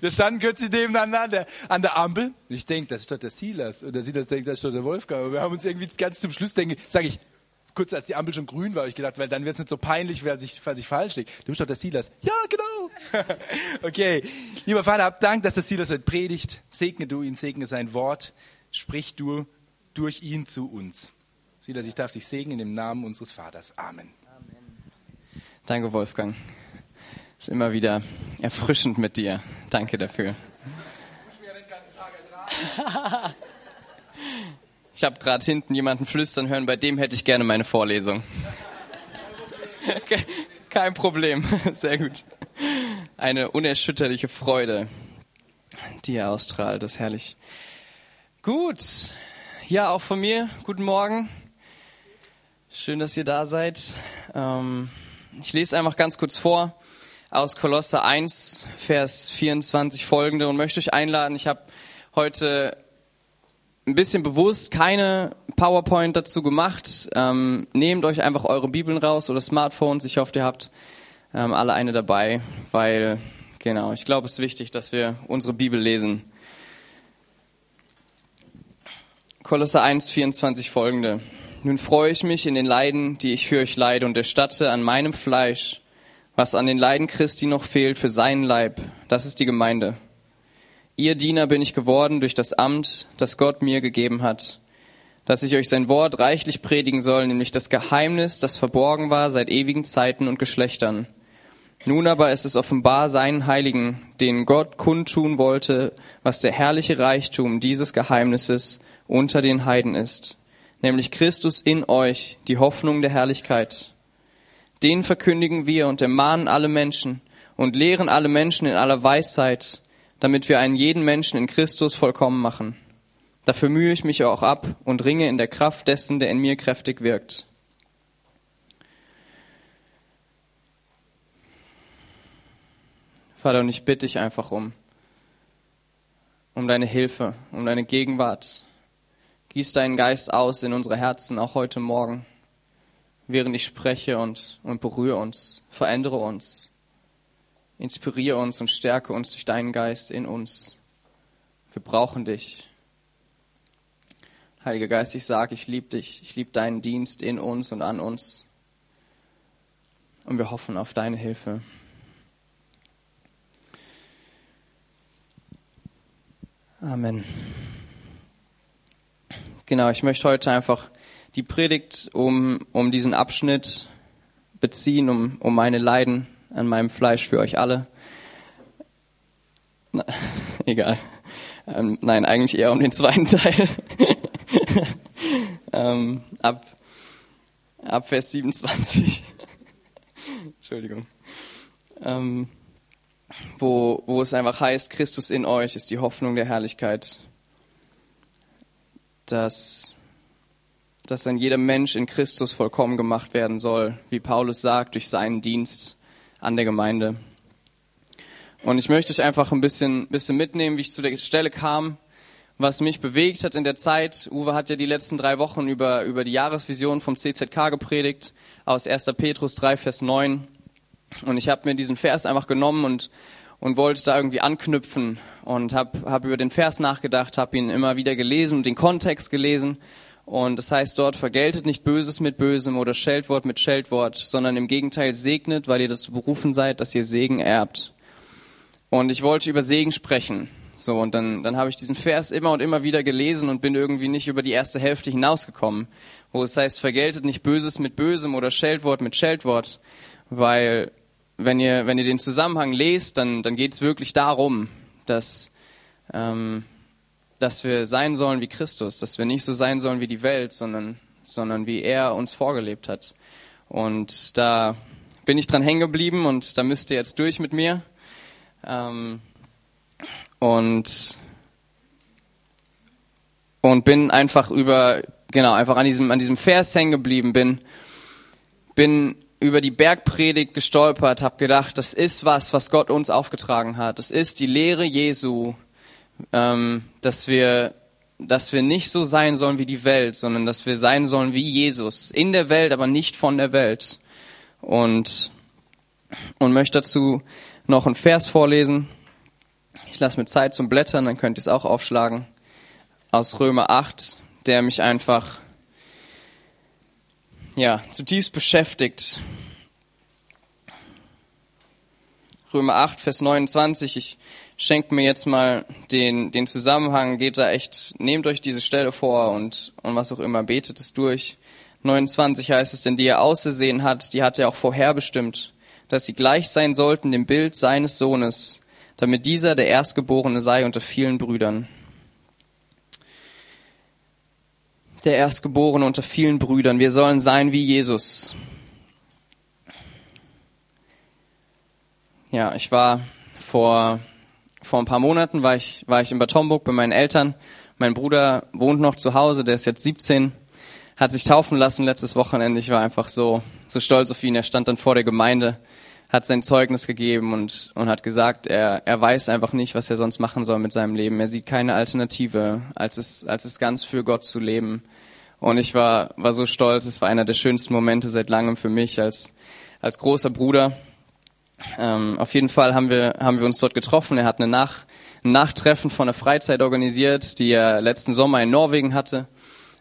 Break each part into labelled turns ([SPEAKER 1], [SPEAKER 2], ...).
[SPEAKER 1] Wir standen kürzlich nebeneinander an der Ampel. Ich denke, das ist doch der Silas. Und der Silas denkt, das ist doch der Wolfgang. Und wir haben uns irgendwie ganz zum Schluss, denke sage ich, kurz als die Ampel schon grün war, habe ich gedacht, weil dann wird es nicht so peinlich, falls ich, falls ich falsch liege. Du bist doch der Silas. Ja, genau. okay. Lieber Vater, hab Dank, dass der Silas heute predigt. Segne du ihn, segne sein Wort. Sprich du durch ihn zu uns. Silas, ich darf dich segnen im Namen unseres Vaters. Amen.
[SPEAKER 2] Danke, Wolfgang. Ist immer wieder erfrischend mit dir. Danke dafür. Ich habe gerade hinten jemanden flüstern hören, bei dem hätte ich gerne meine Vorlesung. Kein Problem, sehr gut. Eine unerschütterliche Freude, die er ausstrahlt, das ist herrlich. Gut, ja, auch von mir, guten Morgen. Schön, dass ihr da seid. Ähm, ich lese einfach ganz kurz vor aus Kolosse 1, Vers 24 folgende und möchte euch einladen. Ich habe heute ein bisschen bewusst keine PowerPoint dazu gemacht. Ähm, nehmt euch einfach eure Bibeln raus oder Smartphones. Ich hoffe, ihr habt ähm, alle eine dabei, weil, genau, ich glaube, es ist wichtig, dass wir unsere Bibel lesen. Kolosser 1, 24 folgende. Nun freue ich mich in den Leiden, die ich für euch leide und erstatte an meinem Fleisch, was an den Leiden Christi noch fehlt für seinen Leib. Das ist die Gemeinde Ihr Diener bin ich geworden durch das Amt, das Gott mir gegeben hat, dass ich euch sein Wort reichlich predigen soll, nämlich das Geheimnis, das verborgen war seit ewigen Zeiten und Geschlechtern. Nun aber ist es offenbar seinen Heiligen, denen Gott kundtun wollte, was der herrliche Reichtum dieses Geheimnisses unter den Heiden ist, nämlich Christus in euch, die Hoffnung der Herrlichkeit. Den verkündigen wir und ermahnen alle Menschen und lehren alle Menschen in aller Weisheit, damit wir einen jeden Menschen in Christus vollkommen machen. Dafür mühe ich mich auch ab und ringe in der Kraft dessen, der in mir kräftig wirkt. Vater, und ich bitte dich einfach um, um deine Hilfe, um deine Gegenwart. Gieß deinen Geist aus in unsere Herzen, auch heute Morgen, während ich spreche und, und berühre uns, verändere uns. Inspiriere uns und stärke uns durch deinen Geist in uns. Wir brauchen dich. Heiliger Geist, ich sage, ich liebe dich. Ich liebe deinen Dienst in uns und an uns. Und wir hoffen auf deine Hilfe. Amen. Genau, ich möchte heute einfach die Predigt um, um diesen Abschnitt beziehen, um, um meine Leiden an meinem Fleisch für euch alle. Na, egal. Ähm, nein, eigentlich eher um den zweiten Teil. ähm, ab, ab Vers 27. Entschuldigung. Ähm, wo, wo es einfach heißt, Christus in euch ist die Hoffnung der Herrlichkeit. Dass, dass dann jeder Mensch in Christus vollkommen gemacht werden soll, wie Paulus sagt, durch seinen Dienst an der Gemeinde. Und ich möchte euch einfach ein bisschen, bisschen mitnehmen, wie ich zu der Stelle kam, was mich bewegt hat in der Zeit. Uwe hat ja die letzten drei Wochen über, über die Jahresvision vom CZK gepredigt, aus 1. Petrus 3, Vers 9. Und ich habe mir diesen Vers einfach genommen und, und wollte da irgendwie anknüpfen und habe hab über den Vers nachgedacht, habe ihn immer wieder gelesen und den Kontext gelesen und das heißt dort, vergeltet nicht Böses mit Bösem oder Scheldwort mit Scheldwort, sondern im Gegenteil segnet, weil ihr dazu berufen seid, dass ihr Segen erbt. Und ich wollte über Segen sprechen. So, und dann, dann habe ich diesen Vers immer und immer wieder gelesen und bin irgendwie nicht über die erste Hälfte hinausgekommen, wo es heißt, vergeltet nicht Böses mit Bösem oder Scheldwort mit Scheldwort, weil wenn ihr, wenn ihr den Zusammenhang lest, dann, dann geht es wirklich darum, dass, ähm, dass wir sein sollen wie Christus, dass wir nicht so sein sollen wie die Welt, sondern, sondern wie er uns vorgelebt hat. Und da bin ich dran hängen geblieben und da müsst ihr jetzt durch mit mir. Ähm, und, und bin einfach über, genau, einfach an diesem, an diesem Vers hängen geblieben, bin, bin über die Bergpredigt gestolpert, habe gedacht, das ist was, was Gott uns aufgetragen hat. Das ist die Lehre Jesu, ähm, dass wir dass wir nicht so sein sollen wie die Welt, sondern dass wir sein sollen wie Jesus. In der Welt, aber nicht von der Welt. Und, und möchte dazu noch einen Vers vorlesen Ich lasse mir Zeit zum Blättern, dann könnt ihr es auch aufschlagen. Aus Römer 8, der mich einfach ja, zutiefst beschäftigt. Römer 8, Vers 29. Ich schenke mir jetzt mal den, den Zusammenhang, geht da echt, nehmt euch diese Stelle vor und, und was auch immer, betet es durch. 29 heißt es, denn die er ausgesehen hat, die hat er auch vorherbestimmt, dass sie gleich sein sollten dem Bild seines Sohnes, damit dieser der Erstgeborene sei unter vielen Brüdern. Der Erstgeborene unter vielen Brüdern. Wir sollen sein wie Jesus. Ja, ich war vor, vor ein paar Monaten war ich, war ich in Bad Homburg bei meinen Eltern. Mein Bruder wohnt noch zu Hause, der ist jetzt 17, hat sich taufen lassen letztes Wochenende. Ich war einfach so, so stolz auf ihn. Er stand dann vor der Gemeinde, hat sein Zeugnis gegeben und, und hat gesagt, er, er weiß einfach nicht, was er sonst machen soll mit seinem Leben. Er sieht keine Alternative, als es, als es ganz für Gott zu leben. Und ich war, war so stolz. Es war einer der schönsten Momente seit langem für mich als, als großer Bruder. Ähm, auf jeden Fall haben wir, haben wir uns dort getroffen. Er hat eine Nach, ein Nachtreffen von einer Freizeit organisiert, die er letzten Sommer in Norwegen hatte.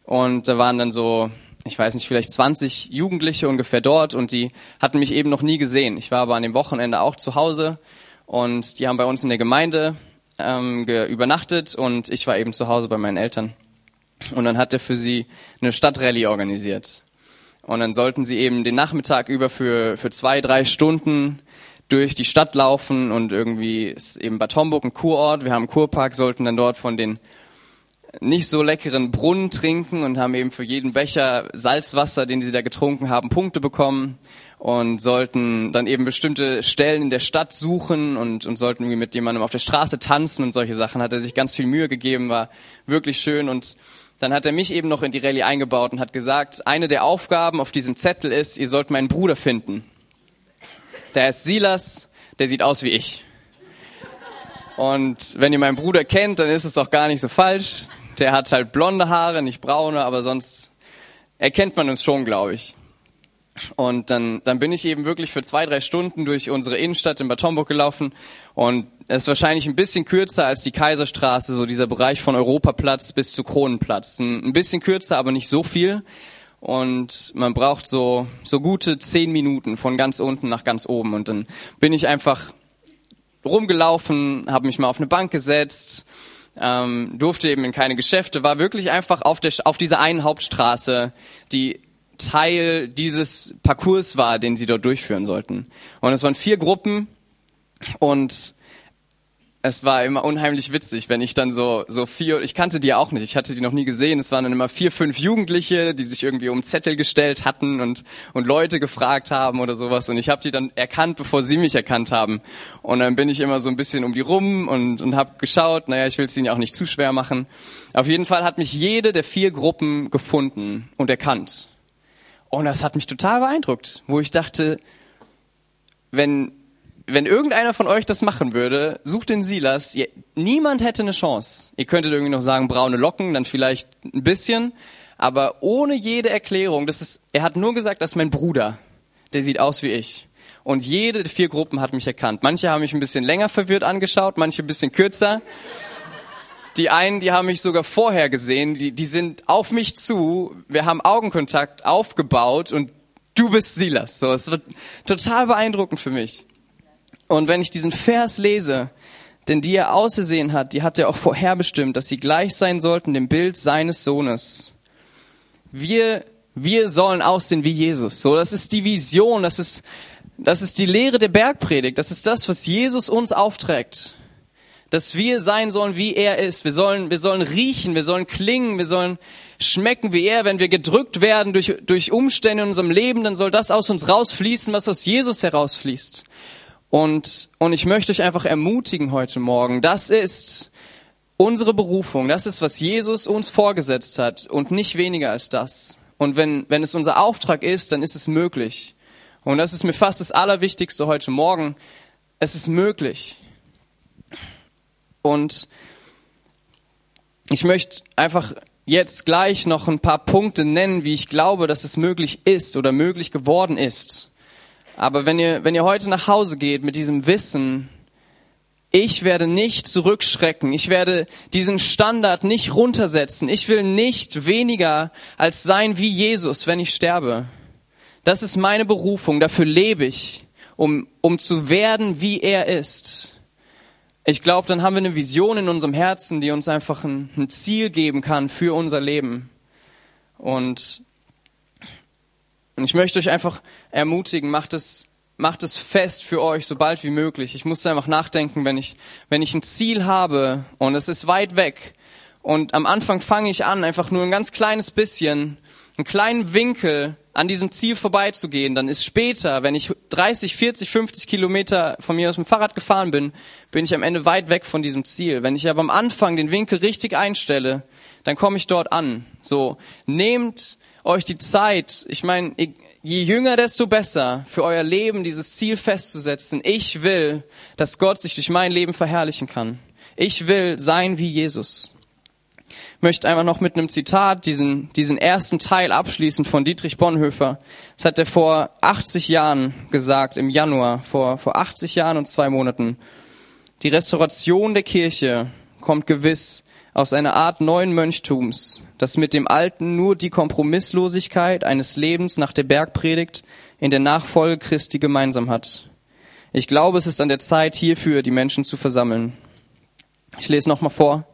[SPEAKER 2] Und da waren dann so, ich weiß nicht, vielleicht 20 Jugendliche ungefähr dort und die hatten mich eben noch nie gesehen. Ich war aber an dem Wochenende auch zu Hause und die haben bei uns in der Gemeinde ähm, übernachtet und ich war eben zu Hause bei meinen Eltern. Und dann hat er für sie eine Stadtrallye organisiert. Und dann sollten sie eben den Nachmittag über für, für zwei, drei Stunden durch die Stadt laufen und irgendwie ist eben Bad Homburg ein Kurort. Wir haben einen Kurpark, sollten dann dort von den nicht so leckeren Brunnen trinken und haben eben für jeden Becher Salzwasser, den sie da getrunken haben, Punkte bekommen und sollten dann eben bestimmte Stellen in der Stadt suchen und, und sollten irgendwie mit jemandem auf der Straße tanzen und solche Sachen. Hat er sich ganz viel Mühe gegeben, war wirklich schön und dann hat er mich eben noch in die Rallye eingebaut und hat gesagt, eine der Aufgaben auf diesem Zettel ist, ihr sollt meinen Bruder finden. Der ist Silas, der sieht aus wie ich. Und wenn ihr meinen Bruder kennt, dann ist es auch gar nicht so falsch. Der hat halt blonde Haare, nicht braune, aber sonst erkennt man uns schon, glaube ich. Und dann, dann bin ich eben wirklich für zwei, drei Stunden durch unsere Innenstadt in Bad gelaufen. Und es ist wahrscheinlich ein bisschen kürzer als die Kaiserstraße, so dieser Bereich von Europaplatz bis zu Kronenplatz. Ein bisschen kürzer, aber nicht so viel und man braucht so, so gute zehn Minuten von ganz unten nach ganz oben und dann bin ich einfach rumgelaufen, habe mich mal auf eine Bank gesetzt, ähm, durfte eben in keine Geschäfte, war wirklich einfach auf, der, auf dieser einen Hauptstraße, die Teil dieses Parcours war, den sie dort durchführen sollten. Und es waren vier Gruppen und es war immer unheimlich witzig, wenn ich dann so, so vier, ich kannte die auch nicht, ich hatte die noch nie gesehen, es waren dann immer vier, fünf Jugendliche, die sich irgendwie um Zettel gestellt hatten und, und Leute gefragt haben oder sowas. Und ich habe die dann erkannt, bevor sie mich erkannt haben. Und dann bin ich immer so ein bisschen um die rum und, und habe geschaut, naja, ich will es ihnen auch nicht zu schwer machen. Auf jeden Fall hat mich jede der vier Gruppen gefunden und erkannt. Und das hat mich total beeindruckt, wo ich dachte, wenn wenn irgendeiner von euch das machen würde, sucht den Silas. Ihr, niemand hätte eine Chance. Ihr könntet irgendwie noch sagen, braune Locken, dann vielleicht ein bisschen. Aber ohne jede Erklärung, das ist, er hat nur gesagt, das ist mein Bruder. Der sieht aus wie ich. Und jede der vier Gruppen hat mich erkannt. Manche haben mich ein bisschen länger verwirrt angeschaut, manche ein bisschen kürzer. Die einen, die haben mich sogar vorher gesehen, die, die sind auf mich zu, wir haben Augenkontakt aufgebaut und du bist Silas. So, es wird total beeindruckend für mich. Und wenn ich diesen Vers lese, denn die er ausgesehen hat, die hat er auch vorherbestimmt, dass sie gleich sein sollten dem Bild seines Sohnes. Wir, wir sollen aussehen wie Jesus. So, das ist die Vision, das ist, das ist die Lehre der Bergpredigt, das ist das, was Jesus uns aufträgt. Dass wir sein sollen, wie er ist. Wir sollen, wir sollen riechen, wir sollen klingen, wir sollen schmecken wie er. Wenn wir gedrückt werden durch, durch Umstände in unserem Leben, dann soll das aus uns rausfließen, was aus Jesus herausfließt. Und, und ich möchte euch einfach ermutigen heute Morgen, das ist unsere Berufung, das ist, was Jesus uns vorgesetzt hat und nicht weniger als das. Und wenn, wenn es unser Auftrag ist, dann ist es möglich. Und das ist mir fast das Allerwichtigste heute Morgen. Es ist möglich. Und ich möchte einfach jetzt gleich noch ein paar Punkte nennen, wie ich glaube, dass es möglich ist oder möglich geworden ist. Aber wenn ihr, wenn ihr heute nach Hause geht mit diesem Wissen, ich werde nicht zurückschrecken. Ich werde diesen Standard nicht runtersetzen. Ich will nicht weniger als sein wie Jesus, wenn ich sterbe. Das ist meine Berufung. Dafür lebe ich, um, um zu werden, wie er ist. Ich glaube, dann haben wir eine Vision in unserem Herzen, die uns einfach ein, ein Ziel geben kann für unser Leben. Und, und ich möchte euch einfach ermutigen, macht es, macht es fest für euch, so bald wie möglich. Ich muss einfach nachdenken, wenn ich, wenn ich ein Ziel habe und es ist weit weg und am Anfang fange ich an, einfach nur ein ganz kleines bisschen, einen kleinen Winkel an diesem Ziel vorbeizugehen, dann ist später, wenn ich 30, 40, 50 Kilometer von mir aus dem Fahrrad gefahren bin, bin ich am Ende weit weg von diesem Ziel. Wenn ich aber am Anfang den Winkel richtig einstelle, dann komme ich dort an. So, nehmt euch die Zeit. Ich meine, je jünger, desto besser für euer Leben dieses Ziel festzusetzen. Ich will, dass Gott sich durch mein Leben verherrlichen kann. Ich will sein wie Jesus. Ich möchte einfach noch mit einem Zitat diesen, diesen ersten Teil abschließen von Dietrich Bonhoeffer. Das hat er vor 80 Jahren gesagt, im Januar, vor, vor 80 Jahren und zwei Monaten. Die Restauration der Kirche kommt gewiss aus einer Art neuen Mönchtums, das mit dem Alten nur die Kompromisslosigkeit eines Lebens nach der Bergpredigt in der Nachfolge Christi gemeinsam hat. Ich glaube, es ist an der Zeit, hierfür die Menschen zu versammeln. Ich lese nochmal vor.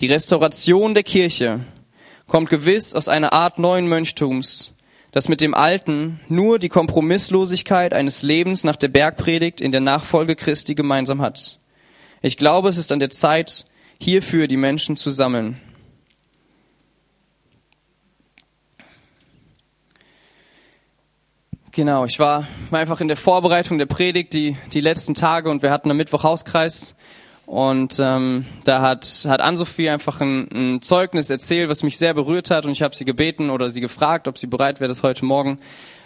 [SPEAKER 2] Die Restauration der Kirche kommt gewiss aus einer Art neuen Mönchtums, das mit dem Alten nur die Kompromisslosigkeit eines Lebens nach der Bergpredigt in der Nachfolge Christi gemeinsam hat. Ich glaube, es ist an der Zeit, hierfür die Menschen zu sammeln. Genau, ich war, einfach in der Vorbereitung der Predigt die, die letzten Tage und wir hatten am Mittwoch Hauskreis und ähm, da hat, hat Ann-Sophie einfach ein, ein Zeugnis erzählt, was mich sehr berührt hat und ich habe sie gebeten oder sie gefragt, ob sie bereit wäre, das heute Morgen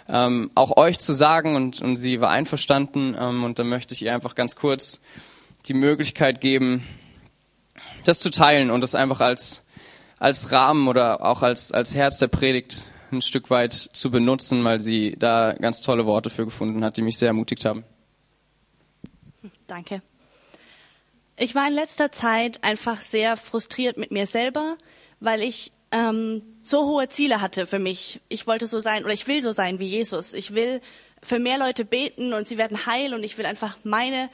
[SPEAKER 2] ähm, auch euch zu sagen und, und sie war einverstanden ähm, und dann möchte ich ihr einfach ganz kurz die Möglichkeit geben, das zu teilen und das einfach als, als Rahmen oder auch als, als Herz der Predigt ein Stück weit zu benutzen, weil sie da ganz tolle Worte für gefunden hat, die mich sehr ermutigt haben.
[SPEAKER 3] Danke. Ich war in letzter Zeit einfach sehr frustriert mit mir selber, weil ich ähm, so hohe Ziele hatte für mich. Ich wollte so sein oder ich will so sein wie Jesus. Ich will für mehr Leute beten und sie werden heil und ich will einfach meine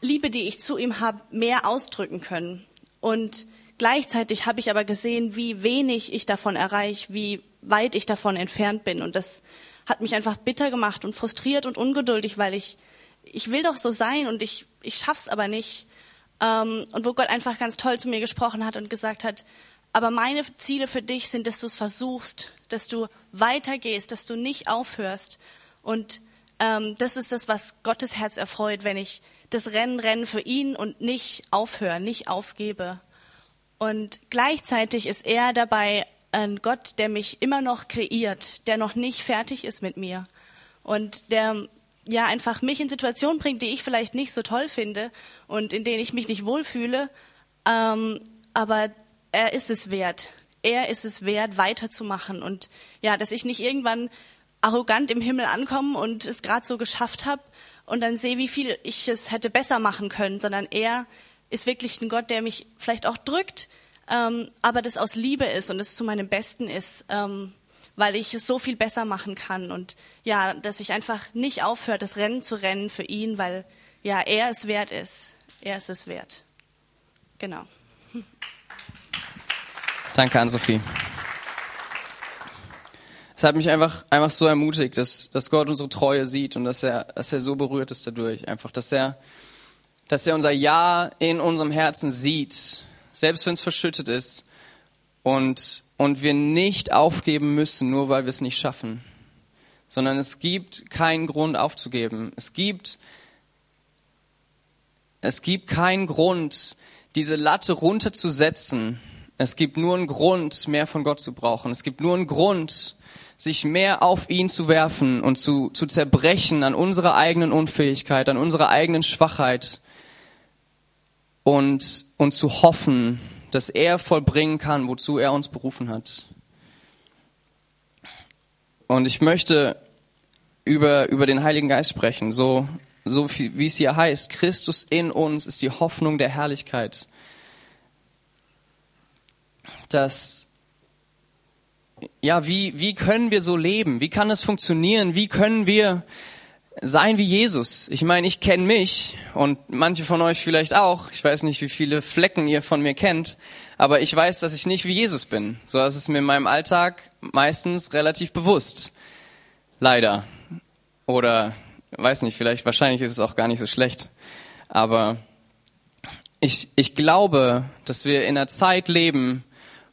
[SPEAKER 3] Liebe, die ich zu ihm habe, mehr ausdrücken können. Und gleichzeitig habe ich aber gesehen, wie wenig ich davon erreiche, wie weit ich davon entfernt bin. Und das hat mich einfach bitter gemacht und frustriert und ungeduldig, weil ich, ich will doch so sein und ich, ich schaff's aber nicht. Ähm, und wo Gott einfach ganz toll zu mir gesprochen hat und gesagt hat, aber meine Ziele für dich sind, dass du es versuchst, dass du weitergehst, dass du nicht aufhörst. Und ähm, das ist das, was Gottes Herz erfreut, wenn ich das Rennen rennen für ihn und nicht aufhören, nicht aufgebe. Und gleichzeitig ist er dabei ein Gott, der mich immer noch kreiert, der noch nicht fertig ist mit mir und der ja einfach mich in Situationen bringt, die ich vielleicht nicht so toll finde und in denen ich mich nicht wohlfühle. Ähm, aber er ist es wert. Er ist es wert, weiterzumachen und ja, dass ich nicht irgendwann arrogant im Himmel ankomme und es gerade so geschafft habe, und dann sehe, wie viel ich es hätte besser machen können, sondern er ist wirklich ein Gott, der mich vielleicht auch drückt, ähm, aber das aus Liebe ist und es zu meinem Besten ist, ähm, weil ich es so viel besser machen kann und ja, dass ich einfach nicht aufhöre, das Rennen zu rennen für ihn, weil ja, er es wert ist. Er ist es wert. Genau.
[SPEAKER 2] Danke an Sophie es hat mich einfach, einfach so ermutigt, dass, dass Gott unsere Treue sieht und dass er, dass er so berührt ist dadurch. Einfach, dass er, dass er unser Ja in unserem Herzen sieht, selbst wenn es verschüttet ist und, und wir nicht aufgeben müssen, nur weil wir es nicht schaffen, sondern es gibt keinen Grund aufzugeben. Es gibt, es gibt keinen Grund, diese Latte runterzusetzen. Es gibt nur einen Grund, mehr von Gott zu brauchen. Es gibt nur einen Grund, sich mehr auf ihn zu werfen und zu, zu zerbrechen an unserer eigenen Unfähigkeit, an unserer eigenen Schwachheit und, und zu hoffen, dass er vollbringen kann, wozu er uns berufen hat. Und ich möchte über, über den Heiligen Geist sprechen, so, so wie es hier heißt, Christus in uns ist die Hoffnung der Herrlichkeit. Dass ja, wie, wie können wir so leben? Wie kann es funktionieren? Wie können wir sein wie Jesus? Ich meine, ich kenne mich und manche von euch vielleicht auch. Ich weiß nicht, wie viele Flecken ihr von mir kennt, aber ich weiß, dass ich nicht wie Jesus bin. So ist es mir in meinem Alltag meistens relativ bewusst. Leider. Oder, weiß nicht, vielleicht, wahrscheinlich ist es auch gar nicht so schlecht. Aber ich, ich glaube, dass wir in einer Zeit leben,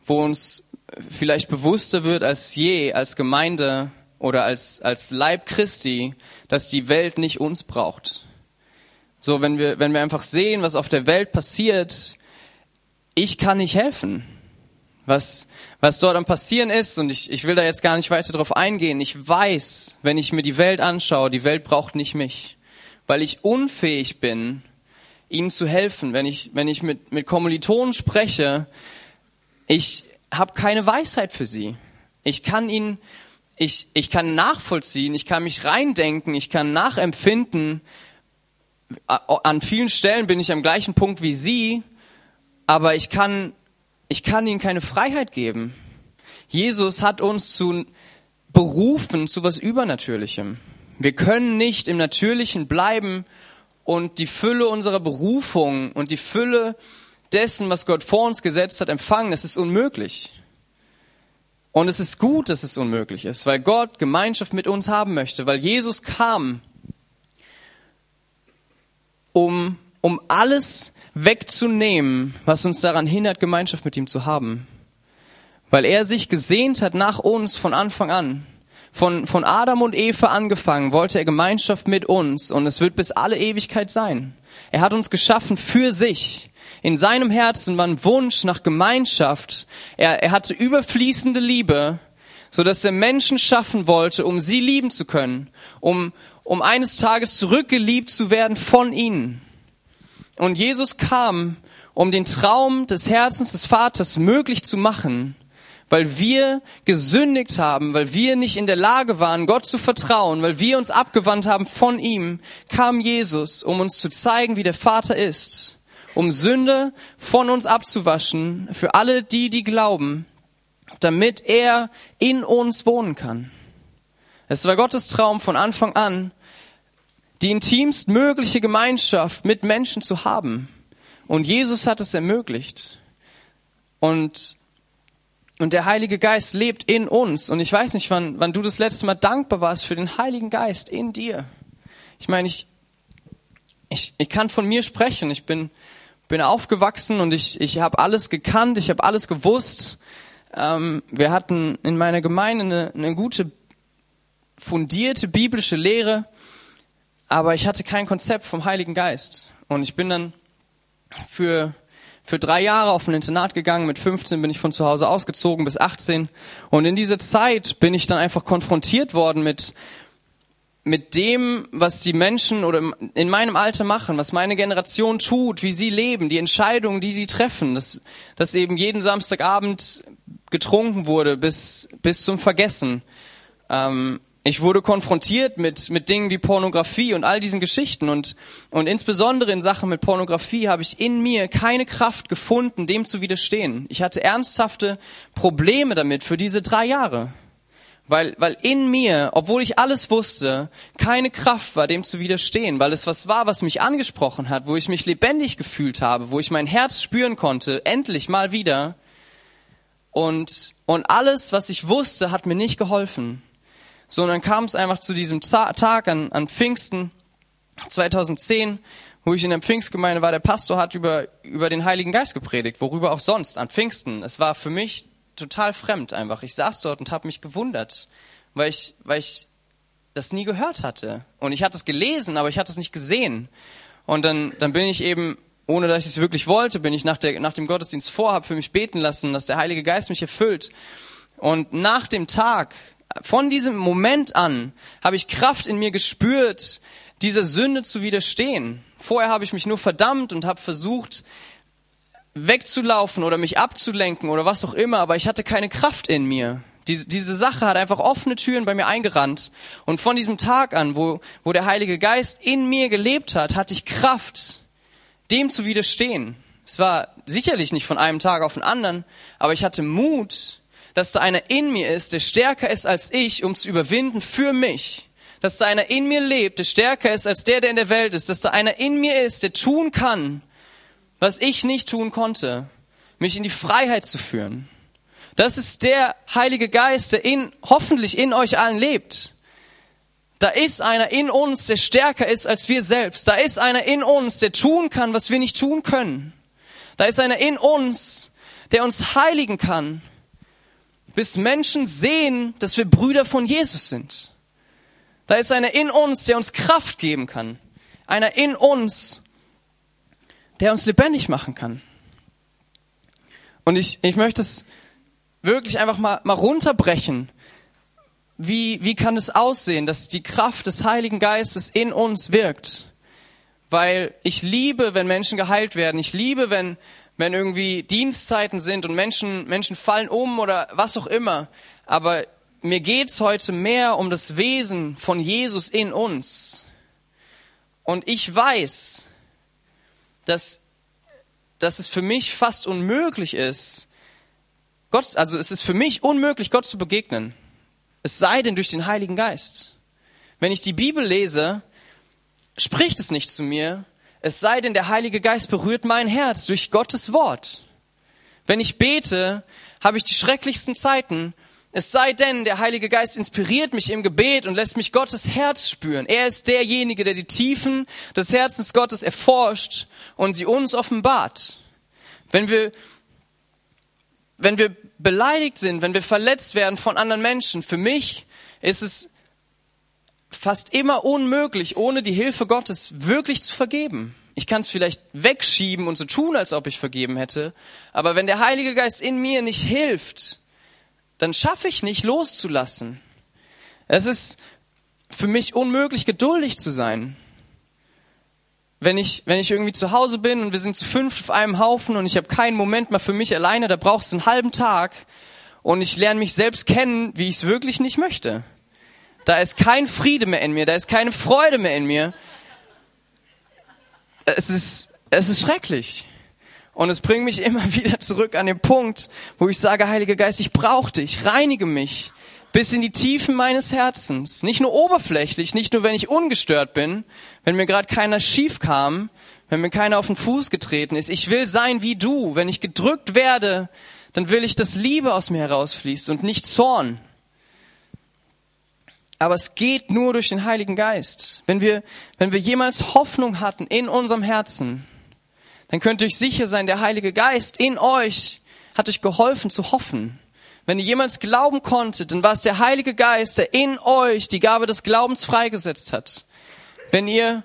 [SPEAKER 2] wo uns vielleicht bewusster wird als je, als Gemeinde oder als, als Leib Christi, dass die Welt nicht uns braucht. So, wenn wir, wenn wir einfach sehen, was auf der Welt passiert, ich kann nicht helfen. Was, was dort am passieren ist, und ich, ich will da jetzt gar nicht weiter drauf eingehen, ich weiß, wenn ich mir die Welt anschaue, die Welt braucht nicht mich, weil ich unfähig bin, ihnen zu helfen. Wenn ich, wenn ich mit, mit Kommilitonen spreche, ich, habe keine Weisheit für sie. Ich kann ihn, ich, ich kann nachvollziehen, ich kann mich reindenken, ich kann nachempfinden. An vielen Stellen bin ich am gleichen Punkt wie sie, aber ich kann, ich kann ihnen keine Freiheit geben. Jesus hat uns zu berufen zu was Übernatürlichem. Wir können nicht im Natürlichen bleiben und die Fülle unserer Berufung und die Fülle dessen, was Gott vor uns gesetzt hat, empfangen. Das ist unmöglich. Und es ist gut, dass es unmöglich ist, weil Gott Gemeinschaft mit uns haben möchte, weil Jesus kam, um, um alles wegzunehmen, was uns daran hindert, Gemeinschaft mit ihm zu haben. Weil er sich gesehnt hat nach uns von Anfang an. Von, von Adam und Eva angefangen wollte er Gemeinschaft mit uns und es wird bis alle Ewigkeit sein. Er hat uns geschaffen für sich. In seinem Herzen war ein Wunsch nach Gemeinschaft. Er, er hatte überfließende Liebe, so dass er Menschen schaffen wollte, um sie lieben zu können, um, um eines Tages zurückgeliebt zu werden von ihnen. Und Jesus kam, um den Traum des Herzens des Vaters möglich zu machen, weil wir gesündigt haben, weil wir nicht in der Lage waren, Gott zu vertrauen, weil wir uns abgewandt haben von ihm, kam Jesus, um uns zu zeigen, wie der Vater ist um Sünde von uns abzuwaschen für alle die, die glauben, damit er in uns wohnen kann. Es war Gottes Traum von Anfang an, die intimst mögliche Gemeinschaft mit Menschen zu haben. Und Jesus hat es ermöglicht. Und, und der Heilige Geist lebt in uns. Und ich weiß nicht, wann, wann du das letzte Mal dankbar warst für den Heiligen Geist in dir. Ich meine, ich, ich, ich kann von mir sprechen. Ich bin bin aufgewachsen und ich, ich habe alles gekannt, ich habe alles gewusst. Ähm, wir hatten in meiner Gemeinde eine, eine gute, fundierte biblische Lehre, aber ich hatte kein Konzept vom Heiligen Geist. Und ich bin dann für, für drei Jahre auf ein Internat gegangen. Mit 15 bin ich von zu Hause ausgezogen bis 18. Und in dieser Zeit bin ich dann einfach konfrontiert worden mit, mit dem, was die Menschen oder in meinem Alter machen, was meine Generation tut, wie sie leben, die Entscheidungen, die sie treffen, dass, dass eben jeden Samstagabend getrunken wurde bis, bis zum Vergessen. Ähm, ich wurde konfrontiert mit, mit Dingen wie Pornografie und all diesen Geschichten und, und insbesondere in Sachen mit Pornografie habe ich in mir keine Kraft gefunden, dem zu widerstehen. Ich hatte ernsthafte Probleme damit für diese drei Jahre weil, weil in mir, obwohl ich alles wusste, keine Kraft war, dem zu widerstehen, weil es was war, was mich angesprochen hat, wo ich mich lebendig gefühlt habe, wo ich mein Herz spüren konnte, endlich mal wieder. Und, und alles, was ich wusste, hat mir nicht geholfen. Sondern kam es einfach zu diesem Tag an, an Pfingsten 2010, wo ich in der Pfingstgemeinde war, der Pastor hat über, über den Heiligen Geist gepredigt, worüber auch sonst, an Pfingsten. Es war für mich total fremd einfach. Ich saß dort und habe mich gewundert, weil ich, weil ich das nie gehört hatte. Und ich hatte es gelesen, aber ich hatte es nicht gesehen. Und dann, dann bin ich eben, ohne dass ich es wirklich wollte, bin ich nach, der, nach dem Gottesdienst vor, habe für mich beten lassen, dass der Heilige Geist mich erfüllt. Und nach dem Tag, von diesem Moment an, habe ich Kraft in mir gespürt, dieser Sünde zu widerstehen. Vorher habe ich mich nur verdammt und habe versucht, wegzulaufen oder mich abzulenken oder was auch immer, aber ich hatte keine Kraft in mir, Diese, diese Sache hat einfach offene Türen bei mir eingerannt. Und von diesem Tag an, wo, wo der Heilige Geist in mir gelebt hat, hatte ich Kraft, dem zu widerstehen. Es war sicherlich nicht von einem Tag auf den anderen, aber ich hatte Mut, dass da einer in mir ist, der stärker ist als ich, um zu überwinden für mich. Dass da einer in mir lebt, der stärker ist als der, der in der Welt ist. Dass da einer in mir ist, der tun kann, was ich nicht tun konnte. Mich in die Freiheit zu führen. Das ist der Heilige Geist, der in, hoffentlich in euch allen lebt. Da ist einer in uns, der stärker ist als wir selbst. Da ist einer in uns, der tun kann, was wir nicht tun können. Da ist einer in uns, der uns heiligen kann, bis Menschen sehen, dass wir Brüder von Jesus sind. Da ist einer in uns, der uns Kraft geben kann. Einer in uns, der uns lebendig machen kann. Und ich, ich möchte es wirklich einfach mal, mal runterbrechen. Wie, wie kann es aussehen, dass die Kraft des Heiligen Geistes in uns wirkt? Weil ich liebe, wenn Menschen geheilt werden. Ich liebe, wenn, wenn irgendwie Dienstzeiten sind und Menschen, Menschen fallen um oder was auch immer. Aber mir geht's heute mehr um das Wesen von Jesus in uns. Und ich weiß, dass, dass es für mich fast unmöglich ist, Gott, also es ist für mich unmöglich, Gott zu begegnen. Es sei denn durch den Heiligen Geist. Wenn ich die Bibel lese, spricht es nicht zu mir, es sei denn der Heilige Geist berührt mein Herz durch Gottes Wort. Wenn ich bete, habe ich die schrecklichsten Zeiten, es sei denn, der Heilige Geist inspiriert mich im Gebet und lässt mich Gottes Herz spüren. Er ist derjenige, der die Tiefen des Herzens Gottes erforscht und sie uns offenbart. Wenn wir wenn wir beleidigt sind, wenn wir verletzt werden von anderen Menschen, für mich ist es fast immer unmöglich, ohne die Hilfe Gottes wirklich zu vergeben. Ich kann es vielleicht wegschieben und so tun, als ob ich vergeben hätte, aber wenn der Heilige Geist in mir nicht hilft, dann schaffe ich nicht loszulassen. Es ist für mich unmöglich, geduldig zu sein wenn ich, wenn ich irgendwie zu Hause bin und wir sind zu fünf auf einem Haufen und ich habe keinen Moment mal für mich alleine, da brauchst du einen halben Tag und ich lerne mich selbst kennen, wie ich es wirklich nicht möchte. Da ist kein Friede mehr in mir, da ist keine Freude mehr in mir. Es ist, es ist schrecklich. Und es bringt mich immer wieder zurück an den Punkt, wo ich sage, Heiliger Geist, ich brauche dich, reinige mich bis in die Tiefen meines Herzens. Nicht nur oberflächlich, nicht nur wenn ich ungestört bin, wenn mir gerade keiner schief kam, wenn mir keiner auf den Fuß getreten ist. Ich will sein wie du. Wenn ich gedrückt werde, dann will ich, dass Liebe aus mir herausfließt und nicht Zorn. Aber es geht nur durch den Heiligen Geist. Wenn wir, wenn wir jemals Hoffnung hatten in unserem Herzen, dann könnt ihr euch sicher sein, der Heilige Geist in euch hat euch geholfen zu hoffen. Wenn ihr jemals glauben konntet, dann war es der Heilige Geist, der in euch die Gabe des Glaubens freigesetzt hat. Wenn ihr,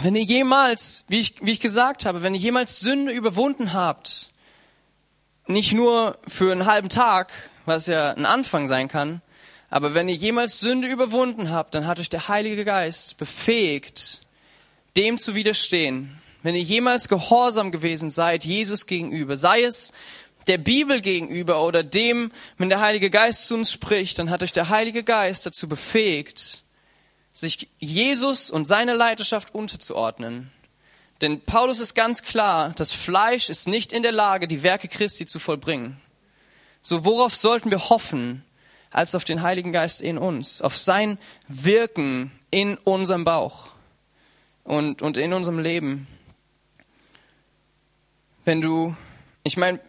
[SPEAKER 2] wenn ihr jemals, wie ich, wie ich gesagt habe, wenn ihr jemals Sünde überwunden habt, nicht nur für einen halben Tag, was ja ein Anfang sein kann, aber wenn ihr jemals Sünde überwunden habt, dann hat euch der Heilige Geist befähigt, dem zu widerstehen. Wenn ihr jemals gehorsam gewesen seid, Jesus gegenüber, sei es der Bibel gegenüber oder dem, wenn der Heilige Geist zu uns spricht, dann hat euch der Heilige Geist dazu befähigt, sich Jesus und seine Leidenschaft unterzuordnen. Denn Paulus ist ganz klar, das Fleisch ist nicht in der Lage, die Werke Christi zu vollbringen. So worauf sollten wir hoffen, als auf den Heiligen Geist in uns, auf sein Wirken in unserem Bauch und, und in unserem Leben. Wenn du ich meine,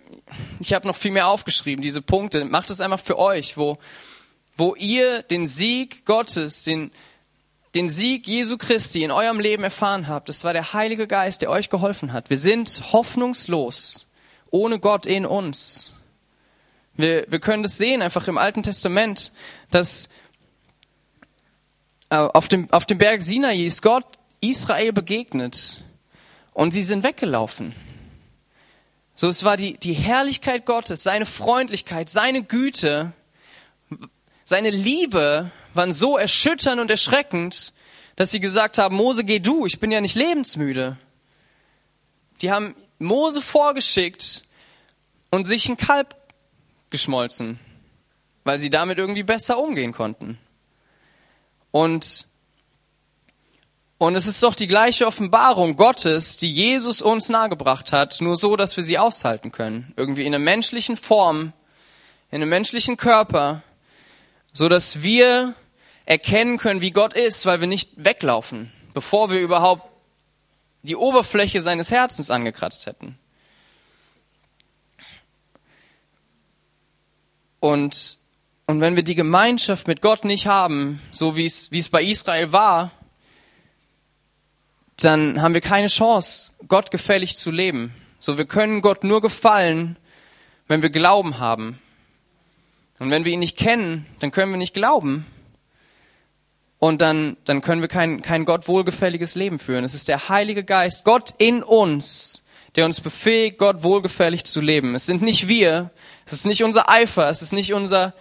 [SPEAKER 2] ich habe noch viel mehr aufgeschrieben, diese Punkte. Macht es einfach für euch, wo, wo ihr den Sieg Gottes, den, den Sieg Jesu Christi in eurem Leben erfahren habt. Das war der Heilige Geist, der euch geholfen hat. Wir sind hoffnungslos ohne Gott in uns. Wir, wir können das sehen einfach im Alten Testament, dass äh, auf dem, auf dem Berg Sinai ist Gott Israel begegnet und sie sind weggelaufen. So, es war die, die Herrlichkeit Gottes, seine Freundlichkeit, seine Güte, seine Liebe waren so erschütternd und erschreckend, dass sie gesagt haben, Mose, geh du, ich bin ja nicht lebensmüde. Die haben Mose vorgeschickt und sich ein Kalb geschmolzen. weil sie damit irgendwie besser umgehen konnten. Und, und es ist doch die gleiche Offenbarung Gottes, die Jesus uns nahegebracht hat, nur so, dass wir sie aushalten können. Irgendwie in einer menschlichen Form, in einem menschlichen Körper, so dass wir erkennen können, wie Gott ist, weil wir nicht weglaufen, bevor wir überhaupt die Oberfläche seines Herzens angekratzt hätten. Und, und wenn wir die Gemeinschaft mit Gott nicht haben, so wie es, wie es bei Israel war, dann haben wir keine Chance, Gott gefällig zu leben. So, wir können Gott nur gefallen, wenn wir Glauben haben. Und wenn wir ihn nicht kennen, dann können wir nicht glauben. Und dann, dann können wir kein, kein Gott wohlgefälliges Leben führen. Es ist der Heilige Geist, Gott in uns, der uns befähigt, Gott wohlgefällig zu leben. Es sind nicht wir, es ist nicht unser Eifer, es ist nicht unser,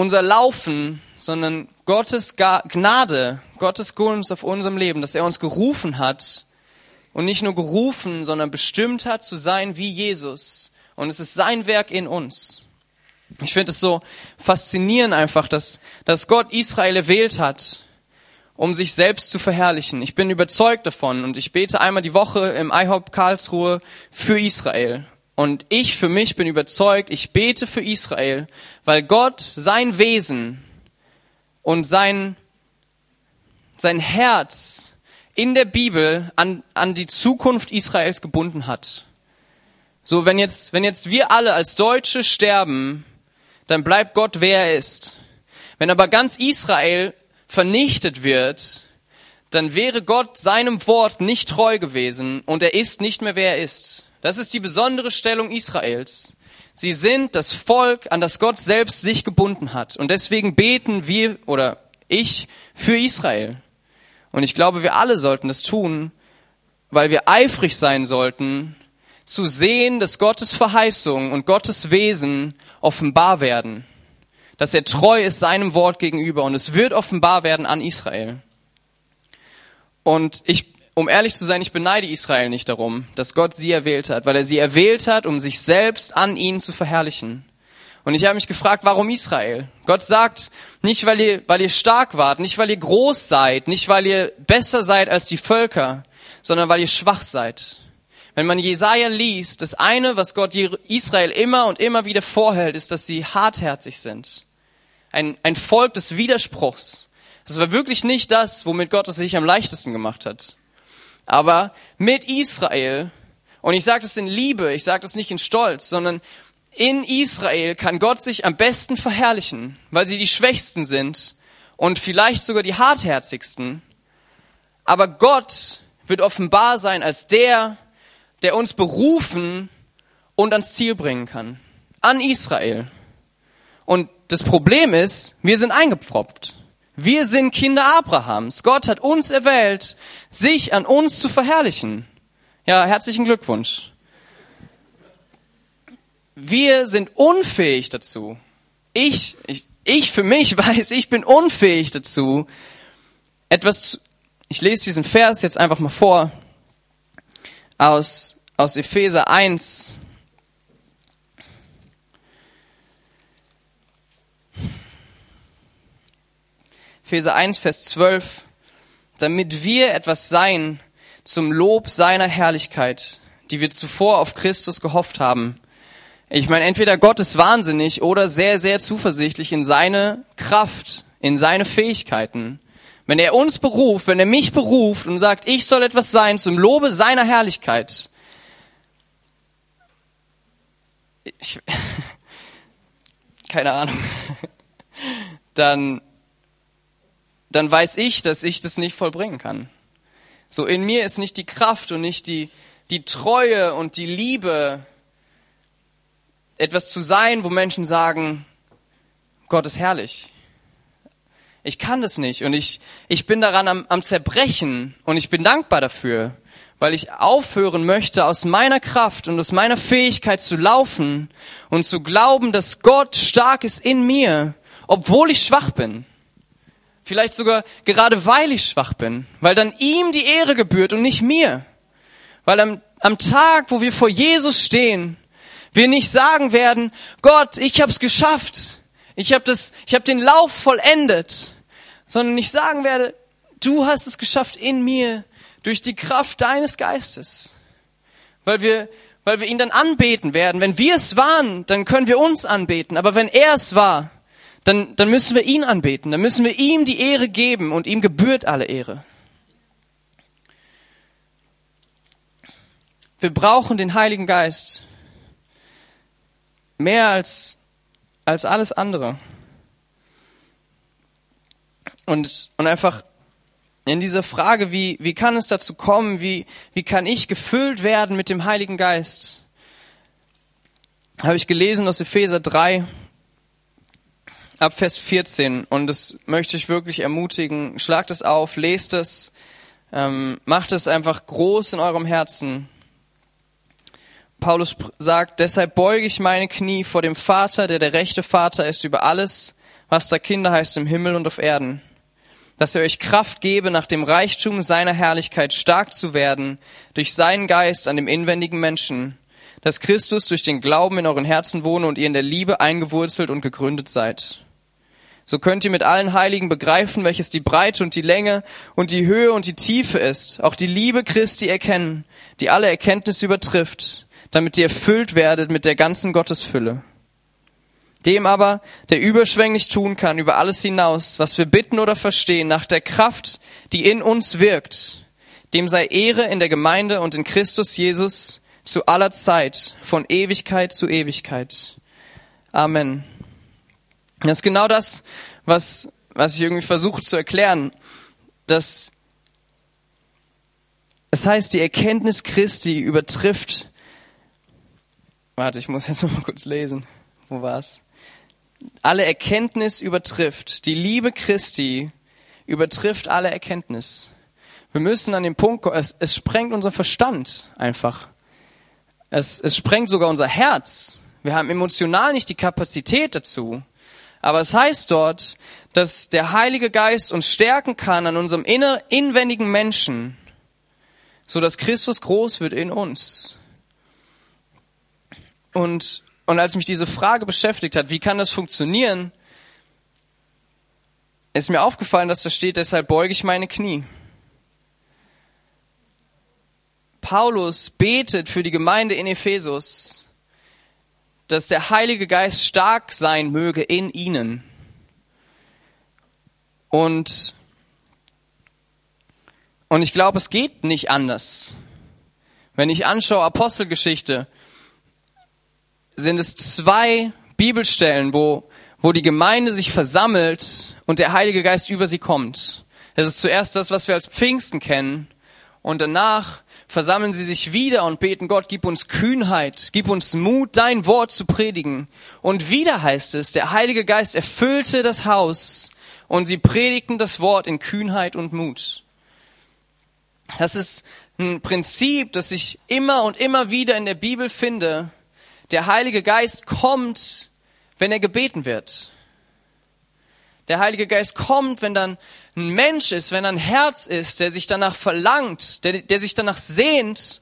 [SPEAKER 2] unser Laufen, sondern Gottes Gnade, Gottes Gunst auf unserem Leben, dass er uns gerufen hat und nicht nur gerufen, sondern bestimmt hat zu sein wie Jesus. Und es ist sein Werk in uns. Ich finde es so faszinierend einfach, dass, dass Gott Israel erwählt hat, um sich selbst zu verherrlichen. Ich bin überzeugt davon und ich bete einmal die Woche im IHOP Karlsruhe für Israel. Und ich für mich bin überzeugt, ich bete für Israel, weil Gott sein Wesen und sein, sein Herz in der Bibel an, an die Zukunft Israels gebunden hat. So, wenn jetzt, wenn jetzt wir alle als Deutsche sterben, dann bleibt Gott, wer er ist. Wenn aber ganz Israel vernichtet wird, dann wäre Gott seinem Wort nicht treu gewesen und er ist nicht mehr, wer er ist. Das ist die besondere Stellung Israels. Sie sind das Volk, an das Gott selbst sich gebunden hat. Und deswegen beten wir oder ich für Israel. Und ich glaube, wir alle sollten das tun, weil wir eifrig sein sollten, zu sehen, dass Gottes Verheißung und Gottes Wesen offenbar werden. Dass er treu ist seinem Wort gegenüber und es wird offenbar werden an Israel. Und ich um ehrlich zu sein, ich beneide Israel nicht darum, dass Gott sie erwählt hat, weil er sie erwählt hat, um sich selbst an ihnen zu verherrlichen. Und ich habe mich gefragt, warum Israel? Gott sagt, nicht weil ihr, weil ihr stark wart, nicht weil ihr groß seid, nicht weil ihr besser seid als die Völker, sondern weil ihr schwach seid. Wenn man Jesaja liest, das eine, was Gott Israel immer und immer wieder vorhält, ist, dass sie hartherzig sind. Ein, ein Volk des Widerspruchs. Das war wirklich nicht das, womit Gott es sich am leichtesten gemacht hat aber mit Israel, und ich sage das in Liebe, ich sage das nicht in Stolz, sondern in Israel kann Gott sich am besten verherrlichen, weil sie die Schwächsten sind und vielleicht sogar die hartherzigsten. Aber Gott wird offenbar sein als der, der uns berufen und ans Ziel bringen kann. An Israel. Und das Problem ist, wir sind eingepfropft. Wir sind Kinder Abrahams. Gott hat uns erwählt, sich an uns zu verherrlichen. Ja, herzlichen Glückwunsch. Wir sind unfähig dazu. Ich, ich, ich für mich weiß, ich bin unfähig dazu, etwas zu, ich lese diesen Vers jetzt einfach mal vor aus, aus Epheser 1, Epheser 1, Vers 12, damit wir etwas sein zum Lob seiner Herrlichkeit, die wir zuvor auf Christus gehofft haben. Ich meine, entweder Gott ist wahnsinnig oder sehr, sehr zuversichtlich in seine Kraft, in seine Fähigkeiten. Wenn er uns beruft, wenn er mich beruft und sagt, ich soll etwas sein zum Lobe seiner Herrlichkeit, ich, keine Ahnung, dann dann weiß ich, dass ich das nicht vollbringen kann. So in mir ist nicht die Kraft und nicht die, die Treue und die Liebe, etwas zu sein, wo Menschen sagen, Gott ist herrlich. Ich kann das nicht und ich, ich bin daran am, am Zerbrechen und ich bin dankbar dafür, weil ich aufhören möchte, aus meiner Kraft und aus meiner Fähigkeit zu laufen und zu glauben, dass Gott stark ist in mir, obwohl ich schwach bin. Vielleicht sogar gerade weil ich schwach bin, weil dann ihm die Ehre gebührt und nicht mir. Weil am, am Tag, wo wir vor Jesus stehen, wir nicht sagen werden, Gott, ich hab's geschafft. ich habe das, ich habe den Lauf vollendet, sondern ich sagen werde, du hast es geschafft in mir durch die Kraft deines Geistes. Weil wir, weil wir ihn dann anbeten werden. Wenn wir es waren, dann können wir uns anbeten. Aber wenn er es war, dann, dann müssen wir ihn anbeten. Dann müssen wir ihm die Ehre geben und ihm gebührt alle Ehre. Wir brauchen den Heiligen Geist mehr als, als alles andere. Und, und einfach in dieser Frage, wie, wie kann es dazu kommen, wie, wie kann ich gefüllt werden mit dem Heiligen Geist, habe ich gelesen aus Epheser 3, ab Vers 14. Und das möchte ich wirklich ermutigen. Schlagt es auf, lest es, ähm, macht es einfach groß in eurem Herzen. Paulus sagt, deshalb beuge ich meine Knie vor dem Vater, der der rechte Vater ist über alles, was da Kinder heißt im Himmel und auf Erden dass er euch Kraft gebe, nach dem Reichtum seiner Herrlichkeit stark zu werden, durch seinen Geist an dem inwendigen Menschen, dass Christus durch den Glauben in euren Herzen wohne und ihr in der Liebe eingewurzelt und gegründet seid. So könnt ihr mit allen Heiligen begreifen, welches die Breite und die Länge und die Höhe und die Tiefe ist, auch die Liebe Christi erkennen, die alle Erkenntnis übertrifft, damit ihr erfüllt werdet mit der ganzen Gottesfülle. Dem aber, der überschwänglich tun kann über alles hinaus, was wir bitten oder verstehen, nach der Kraft, die in uns wirkt, dem sei Ehre in der Gemeinde und in Christus Jesus zu aller Zeit, von Ewigkeit zu Ewigkeit. Amen. Das ist genau das, was, was ich irgendwie versuche zu erklären, dass es heißt, die Erkenntnis Christi übertrifft. Warte, ich muss jetzt noch mal kurz lesen. Wo war's? alle Erkenntnis übertrifft. Die Liebe Christi übertrifft alle Erkenntnis. Wir müssen an den Punkt kommen, es, es sprengt unser Verstand einfach. Es, es sprengt sogar unser Herz. Wir haben emotional nicht die Kapazität dazu. Aber es heißt dort, dass der Heilige Geist uns stärken kann an unserem inner, inwendigen Menschen, so dass Christus groß wird in uns. Und und als mich diese Frage beschäftigt hat, wie kann das funktionieren, ist mir aufgefallen, dass da steht, deshalb beuge ich meine Knie. Paulus betet für die Gemeinde in Ephesus, dass der Heilige Geist stark sein möge in ihnen. Und, und ich glaube, es geht nicht anders. Wenn ich anschaue Apostelgeschichte, sind es zwei Bibelstellen, wo, wo die Gemeinde sich versammelt und der Heilige Geist über sie kommt. Das ist zuerst das, was wir als Pfingsten kennen. Und danach versammeln sie sich wieder und beten Gott, gib uns Kühnheit, gib uns Mut, dein Wort zu predigen. Und wieder heißt es, der Heilige Geist erfüllte das Haus und sie predigten das Wort in Kühnheit und Mut. Das ist ein Prinzip, das ich immer und immer wieder in der Bibel finde, der Heilige Geist kommt, wenn er gebeten wird. Der Heilige Geist kommt, wenn dann ein Mensch ist, wenn ein Herz ist, der sich danach verlangt, der, der sich danach sehnt,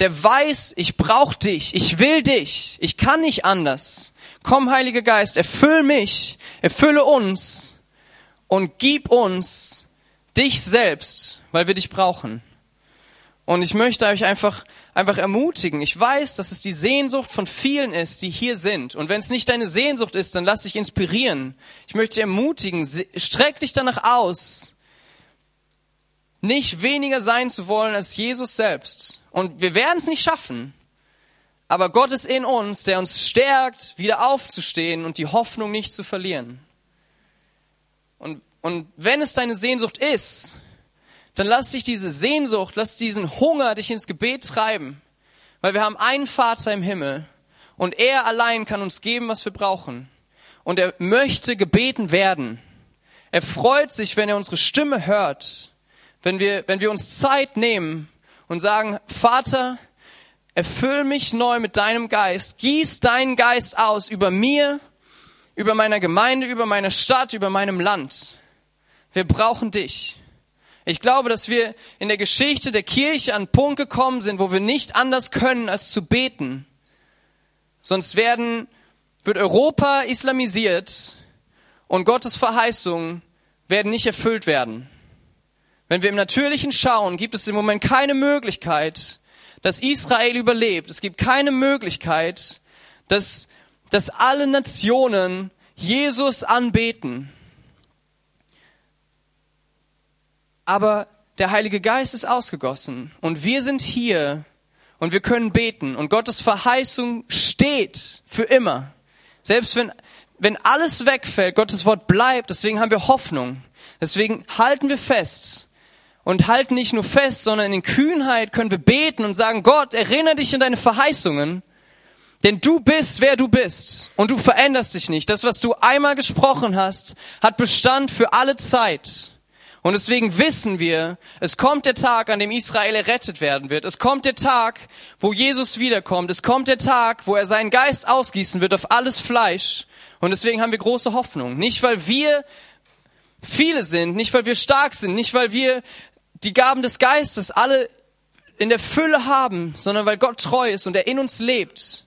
[SPEAKER 2] der weiß, ich brauche dich, ich will dich, ich kann nicht anders. Komm, Heiliger Geist, erfüll mich, erfülle uns und gib uns dich selbst, weil wir dich brauchen. Und ich möchte euch einfach, einfach ermutigen. Ich weiß, dass es die Sehnsucht von vielen ist, die hier sind. Und wenn es nicht deine Sehnsucht ist, dann lass dich inspirieren. Ich möchte ermutigen, streck dich danach aus, nicht weniger sein zu wollen als Jesus selbst. Und wir werden es nicht schaffen. Aber Gott ist in uns, der uns stärkt, wieder aufzustehen und die Hoffnung nicht zu verlieren. Und, und wenn es deine Sehnsucht ist, dann lass dich diese Sehnsucht, lass diesen Hunger dich ins Gebet treiben. Weil wir haben einen Vater im Himmel und er allein kann uns geben, was wir brauchen. Und er möchte gebeten werden. Er freut sich, wenn er unsere Stimme hört, wenn wir, wenn wir uns Zeit nehmen und sagen, Vater, erfüll mich neu mit deinem Geist, gieß deinen Geist aus über mir, über meiner Gemeinde, über meine Stadt, über meinem Land. Wir brauchen dich. Ich glaube, dass wir in der Geschichte der Kirche an einen Punkt gekommen sind, wo wir nicht anders können, als zu beten. Sonst werden, wird Europa islamisiert, und Gottes Verheißungen werden nicht erfüllt werden. Wenn wir im Natürlichen schauen, gibt es im Moment keine Möglichkeit, dass Israel überlebt. Es gibt keine Möglichkeit, dass, dass alle Nationen Jesus anbeten. Aber der Heilige Geist ist ausgegossen und wir sind hier und wir können beten und Gottes Verheißung steht für immer. Selbst wenn, wenn alles wegfällt, Gottes Wort bleibt, deswegen haben wir Hoffnung. Deswegen halten wir fest und halten nicht nur fest, sondern in Kühnheit können wir beten und sagen, Gott, erinnere dich an deine Verheißungen, denn du bist, wer du bist und du veränderst dich nicht. Das, was du einmal gesprochen hast, hat Bestand für alle Zeit. Und deswegen wissen wir, es kommt der Tag, an dem Israel errettet werden wird. Es kommt der Tag, wo Jesus wiederkommt. Es kommt der Tag, wo er seinen Geist ausgießen wird auf alles Fleisch. Und deswegen haben wir große Hoffnung. Nicht, weil wir viele sind, nicht, weil wir stark sind, nicht, weil wir die Gaben des Geistes alle in der Fülle haben, sondern weil Gott treu ist und er in uns lebt.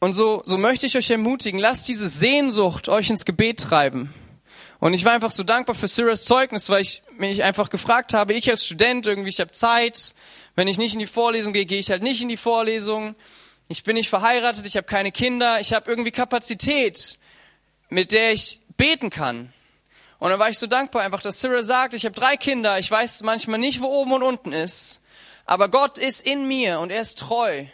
[SPEAKER 2] Und so, so möchte ich euch ermutigen, lasst diese Sehnsucht euch ins Gebet treiben. Und ich war einfach so dankbar für Sarahs Zeugnis, weil ich mich einfach gefragt habe, ich als Student irgendwie, ich habe Zeit, wenn ich nicht in die Vorlesung gehe, gehe ich halt nicht in die Vorlesung. Ich bin nicht verheiratet, ich habe keine Kinder, ich habe irgendwie Kapazität, mit der ich beten kann. Und dann war ich so dankbar einfach, dass Sarah sagt, ich habe drei Kinder, ich weiß manchmal nicht, wo oben und unten ist, aber Gott ist in mir und er ist treu.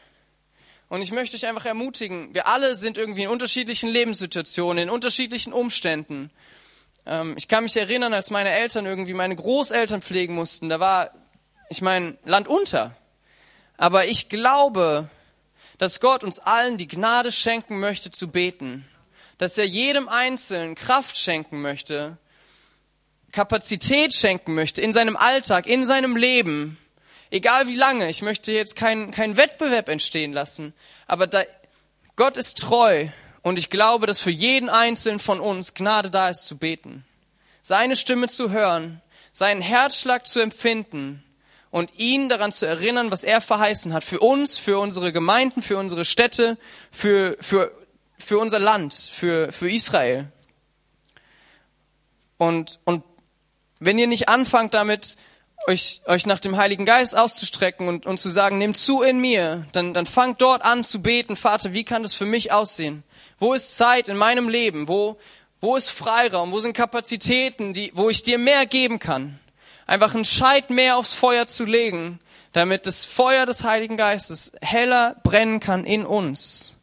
[SPEAKER 2] Und ich möchte euch einfach ermutigen, wir alle sind irgendwie in unterschiedlichen Lebenssituationen, in unterschiedlichen Umständen. Ähm, ich kann mich erinnern, als meine Eltern irgendwie meine Großeltern pflegen mussten, da war, ich meine, Land unter. Aber ich glaube, dass Gott uns allen die Gnade schenken möchte zu beten. Dass er jedem Einzelnen Kraft schenken möchte, Kapazität schenken möchte in seinem Alltag, in seinem Leben. Egal wie lange. Ich möchte jetzt keinen kein Wettbewerb entstehen lassen. Aber da, Gott ist treu und ich glaube, dass für jeden Einzelnen von uns Gnade da ist zu beten, seine Stimme zu hören, seinen Herzschlag zu empfinden und ihn daran zu erinnern, was er verheißen hat. Für uns, für unsere Gemeinden, für unsere Städte, für, für, für unser Land, für, für Israel. Und, und wenn ihr nicht anfangt damit, euch, euch nach dem Heiligen Geist auszustrecken und, und zu sagen, nehmt zu in mir, dann, dann fangt dort an zu beten, Vater, wie kann das für mich aussehen? Wo ist Zeit in meinem Leben? Wo, wo ist Freiraum? Wo sind Kapazitäten, die, wo ich dir mehr geben kann? Einfach einen Scheit mehr aufs Feuer zu legen, damit das Feuer des Heiligen Geistes heller brennen kann in uns.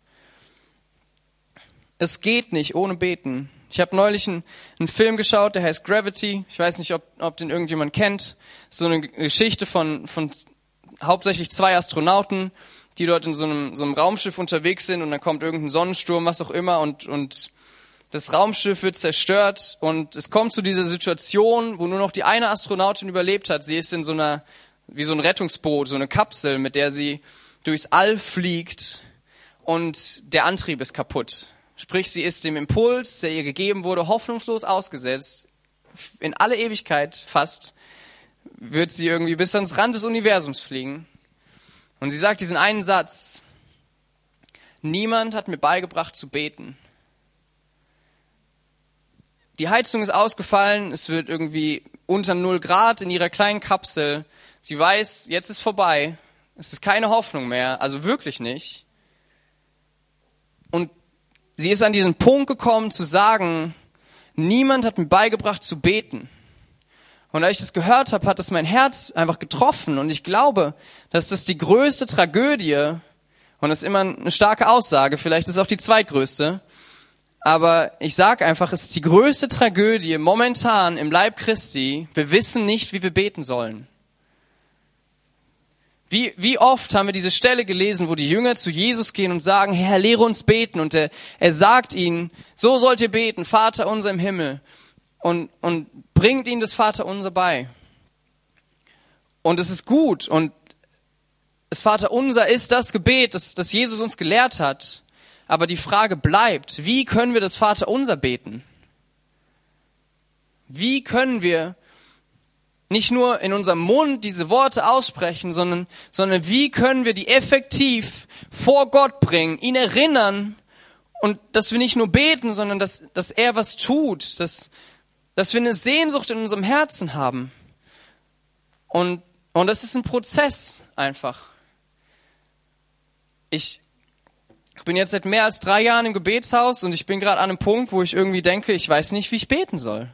[SPEAKER 2] Es geht nicht ohne Beten. Ich habe neulich einen, einen, Film geschaut, der heißt Gravity. Ich weiß nicht, ob, ob den irgendjemand kennt. So eine Geschichte von, von hauptsächlich zwei Astronauten, die dort in so einem, so einem Raumschiff unterwegs sind und dann kommt irgendein Sonnensturm, was auch immer und, und das Raumschiff wird zerstört und es kommt zu dieser Situation, wo nur noch die eine Astronautin überlebt hat. Sie ist in so einer, wie so ein Rettungsboot, so eine Kapsel, mit der sie durchs All fliegt und der Antrieb ist kaputt. Sprich, sie ist dem Impuls, der ihr gegeben wurde, hoffnungslos ausgesetzt. In alle Ewigkeit fast wird sie irgendwie bis ans Rand des Universums fliegen. Und sie sagt diesen einen Satz, niemand hat mir beigebracht zu beten. Die Heizung ist ausgefallen, es wird irgendwie unter null Grad in ihrer kleinen Kapsel. Sie weiß, jetzt ist vorbei, es ist keine Hoffnung mehr, also wirklich nicht. Und sie ist an diesen Punkt gekommen zu sagen, niemand hat mir beigebracht zu beten. Und als ich das gehört habe, hat es mein Herz einfach getroffen. Und ich glaube, dass das die größte Tragödie, und das ist immer eine starke Aussage, vielleicht ist es auch die zweitgrößte, aber ich sage einfach, es ist die größte Tragödie momentan im Leib Christi. Wir wissen nicht, wie wir beten sollen. Wie, wie oft haben wir diese Stelle gelesen, wo die Jünger zu Jesus gehen und sagen, Herr, lehre uns beten. Und er, er sagt ihnen, so sollt ihr beten, Vater unser im Himmel und, und bringt ihnen das Vater unser bei. Und es ist gut und das Vater unser ist das Gebet, das, das Jesus uns gelehrt hat. Aber die Frage bleibt, wie können wir das Vater unser beten? Wie können wir nicht nur in unserem Mund diese Worte aussprechen, sondern, sondern wie können wir die effektiv vor Gott bringen, ihn erinnern und dass wir nicht nur beten, sondern dass, dass er was tut, dass, dass wir eine Sehnsucht in unserem Herzen haben. Und, und das ist ein Prozess einfach. Ich bin jetzt seit mehr als drei Jahren im Gebetshaus und ich bin gerade an einem Punkt, wo ich irgendwie denke, ich weiß nicht, wie ich beten soll.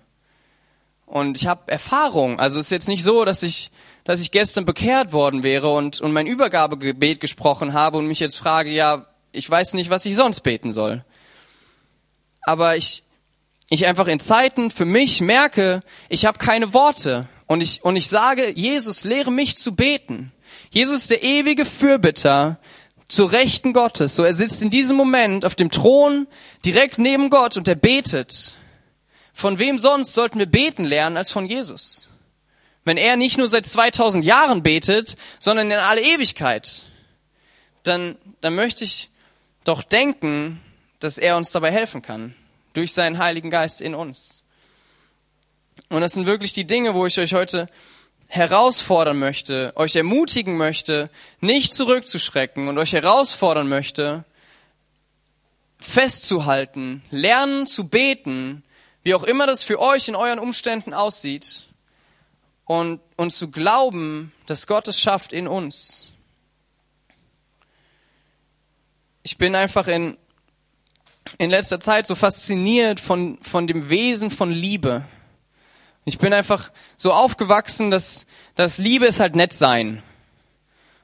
[SPEAKER 2] Und ich habe Erfahrung. Also es ist jetzt nicht so, dass ich, dass ich gestern bekehrt worden wäre und, und mein Übergabegebet gesprochen habe und mich jetzt frage, ja, ich weiß nicht, was ich sonst beten soll. Aber ich, ich einfach in Zeiten für mich merke, ich habe keine Worte. Und ich, und ich sage, Jesus, lehre mich zu beten. Jesus ist der ewige Fürbitter zur Rechten Gottes. So, er sitzt in diesem Moment auf dem Thron direkt neben Gott und er betet. Von wem sonst sollten wir beten lernen als von Jesus? Wenn er nicht nur seit 2000 Jahren betet, sondern in alle Ewigkeit, dann, dann möchte ich doch denken, dass er uns dabei helfen kann. Durch seinen Heiligen Geist in uns. Und das sind wirklich die Dinge, wo ich euch heute herausfordern möchte, euch ermutigen möchte, nicht zurückzuschrecken und euch herausfordern möchte, festzuhalten, lernen zu beten, wie auch immer das für euch in euren Umständen aussieht, und, und zu glauben, dass Gott es schafft in uns. Ich bin einfach in, in letzter Zeit so fasziniert von, von dem Wesen von Liebe. Ich bin einfach so aufgewachsen, dass, dass Liebe ist halt nett sein.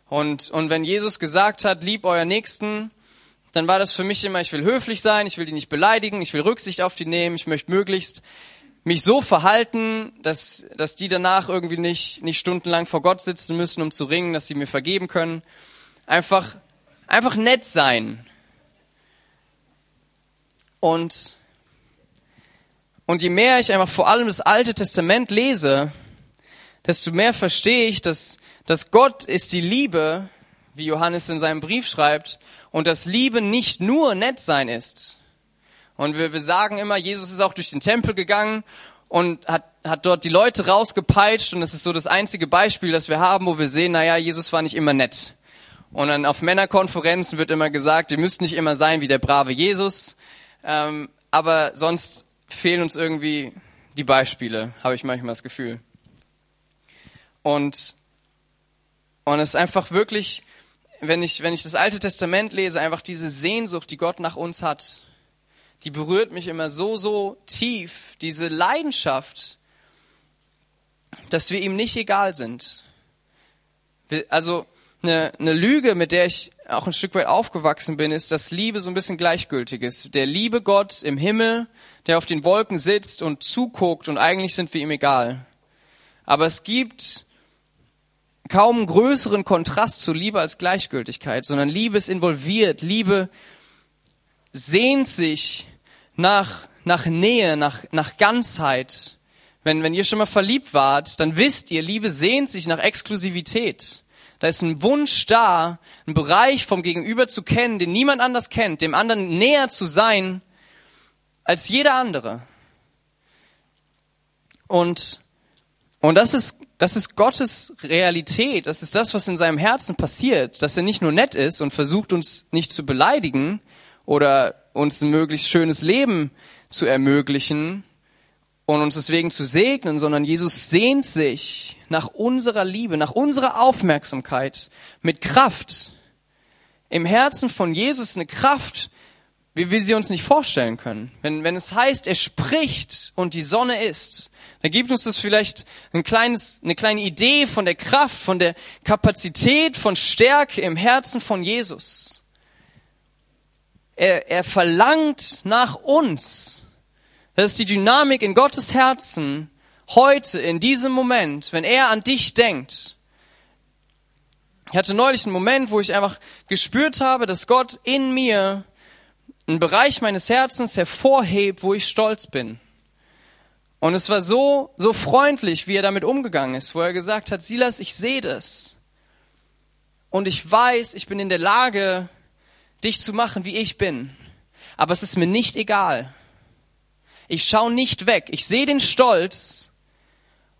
[SPEAKER 2] Und, und wenn Jesus gesagt hat, lieb euer Nächsten, dann war das für mich immer, ich will höflich sein, ich will die nicht beleidigen, ich will Rücksicht auf die nehmen, ich möchte möglichst mich so verhalten, dass, dass die danach irgendwie nicht, nicht stundenlang vor Gott sitzen müssen, um zu ringen, dass sie mir vergeben können. Einfach, einfach nett sein. Und und je mehr ich einfach vor allem das Alte Testament lese, desto mehr verstehe ich, dass, dass Gott ist die Liebe, wie Johannes in seinem Brief schreibt, und dass Liebe nicht nur nett sein ist. Und wir, wir sagen immer, Jesus ist auch durch den Tempel gegangen und hat, hat dort die Leute rausgepeitscht und das ist so das einzige Beispiel, das wir haben, wo wir sehen, naja, Jesus war nicht immer nett. Und dann auf Männerkonferenzen wird immer gesagt, ihr müsst nicht immer sein wie der brave Jesus, ähm, aber sonst fehlen uns irgendwie die Beispiele, habe ich manchmal das Gefühl. Und, und es ist einfach wirklich, wenn ich, wenn ich das Alte Testament lese, einfach diese Sehnsucht, die Gott nach uns hat, die berührt mich immer so, so tief, diese Leidenschaft, dass wir ihm nicht egal sind. Also eine, eine Lüge, mit der ich auch ein Stück weit aufgewachsen bin, ist, dass Liebe so ein bisschen gleichgültig ist. Der liebe Gott im Himmel, der auf den Wolken sitzt und zuguckt und eigentlich sind wir ihm egal. Aber es gibt kaum größeren Kontrast zu Liebe als Gleichgültigkeit, sondern Liebe ist involviert. Liebe sehnt sich nach, nach Nähe, nach, nach Ganzheit. Wenn, wenn ihr schon mal verliebt wart, dann wisst ihr, Liebe sehnt sich nach Exklusivität. Da ist ein Wunsch da, einen Bereich vom Gegenüber zu kennen, den niemand anders kennt, dem anderen näher zu sein als jeder andere. Und, und das ist, das ist Gottes Realität. Das ist das, was in seinem Herzen passiert, dass er nicht nur nett ist und versucht uns nicht zu beleidigen oder uns ein möglichst schönes Leben zu ermöglichen, und uns deswegen zu segnen, sondern Jesus sehnt sich nach unserer Liebe, nach unserer Aufmerksamkeit mit Kraft. Im Herzen von Jesus eine Kraft, wie wir sie uns nicht vorstellen können. Wenn, wenn es heißt, er spricht und die Sonne ist, dann gibt uns das vielleicht ein kleines, eine kleine Idee von der Kraft, von der Kapazität, von Stärke im Herzen von Jesus. Er, er verlangt nach uns. Das ist die Dynamik in Gottes Herzen heute, in diesem Moment, wenn er an dich denkt. Ich hatte neulich einen Moment, wo ich einfach gespürt habe, dass Gott in mir einen Bereich meines Herzens hervorhebt, wo ich stolz bin. Und es war so, so freundlich, wie er damit umgegangen ist, wo er gesagt hat, Silas, ich sehe das. Und ich weiß, ich bin in der Lage, dich zu machen, wie ich bin. Aber es ist mir nicht egal. Ich schaue nicht weg. Ich sehe den Stolz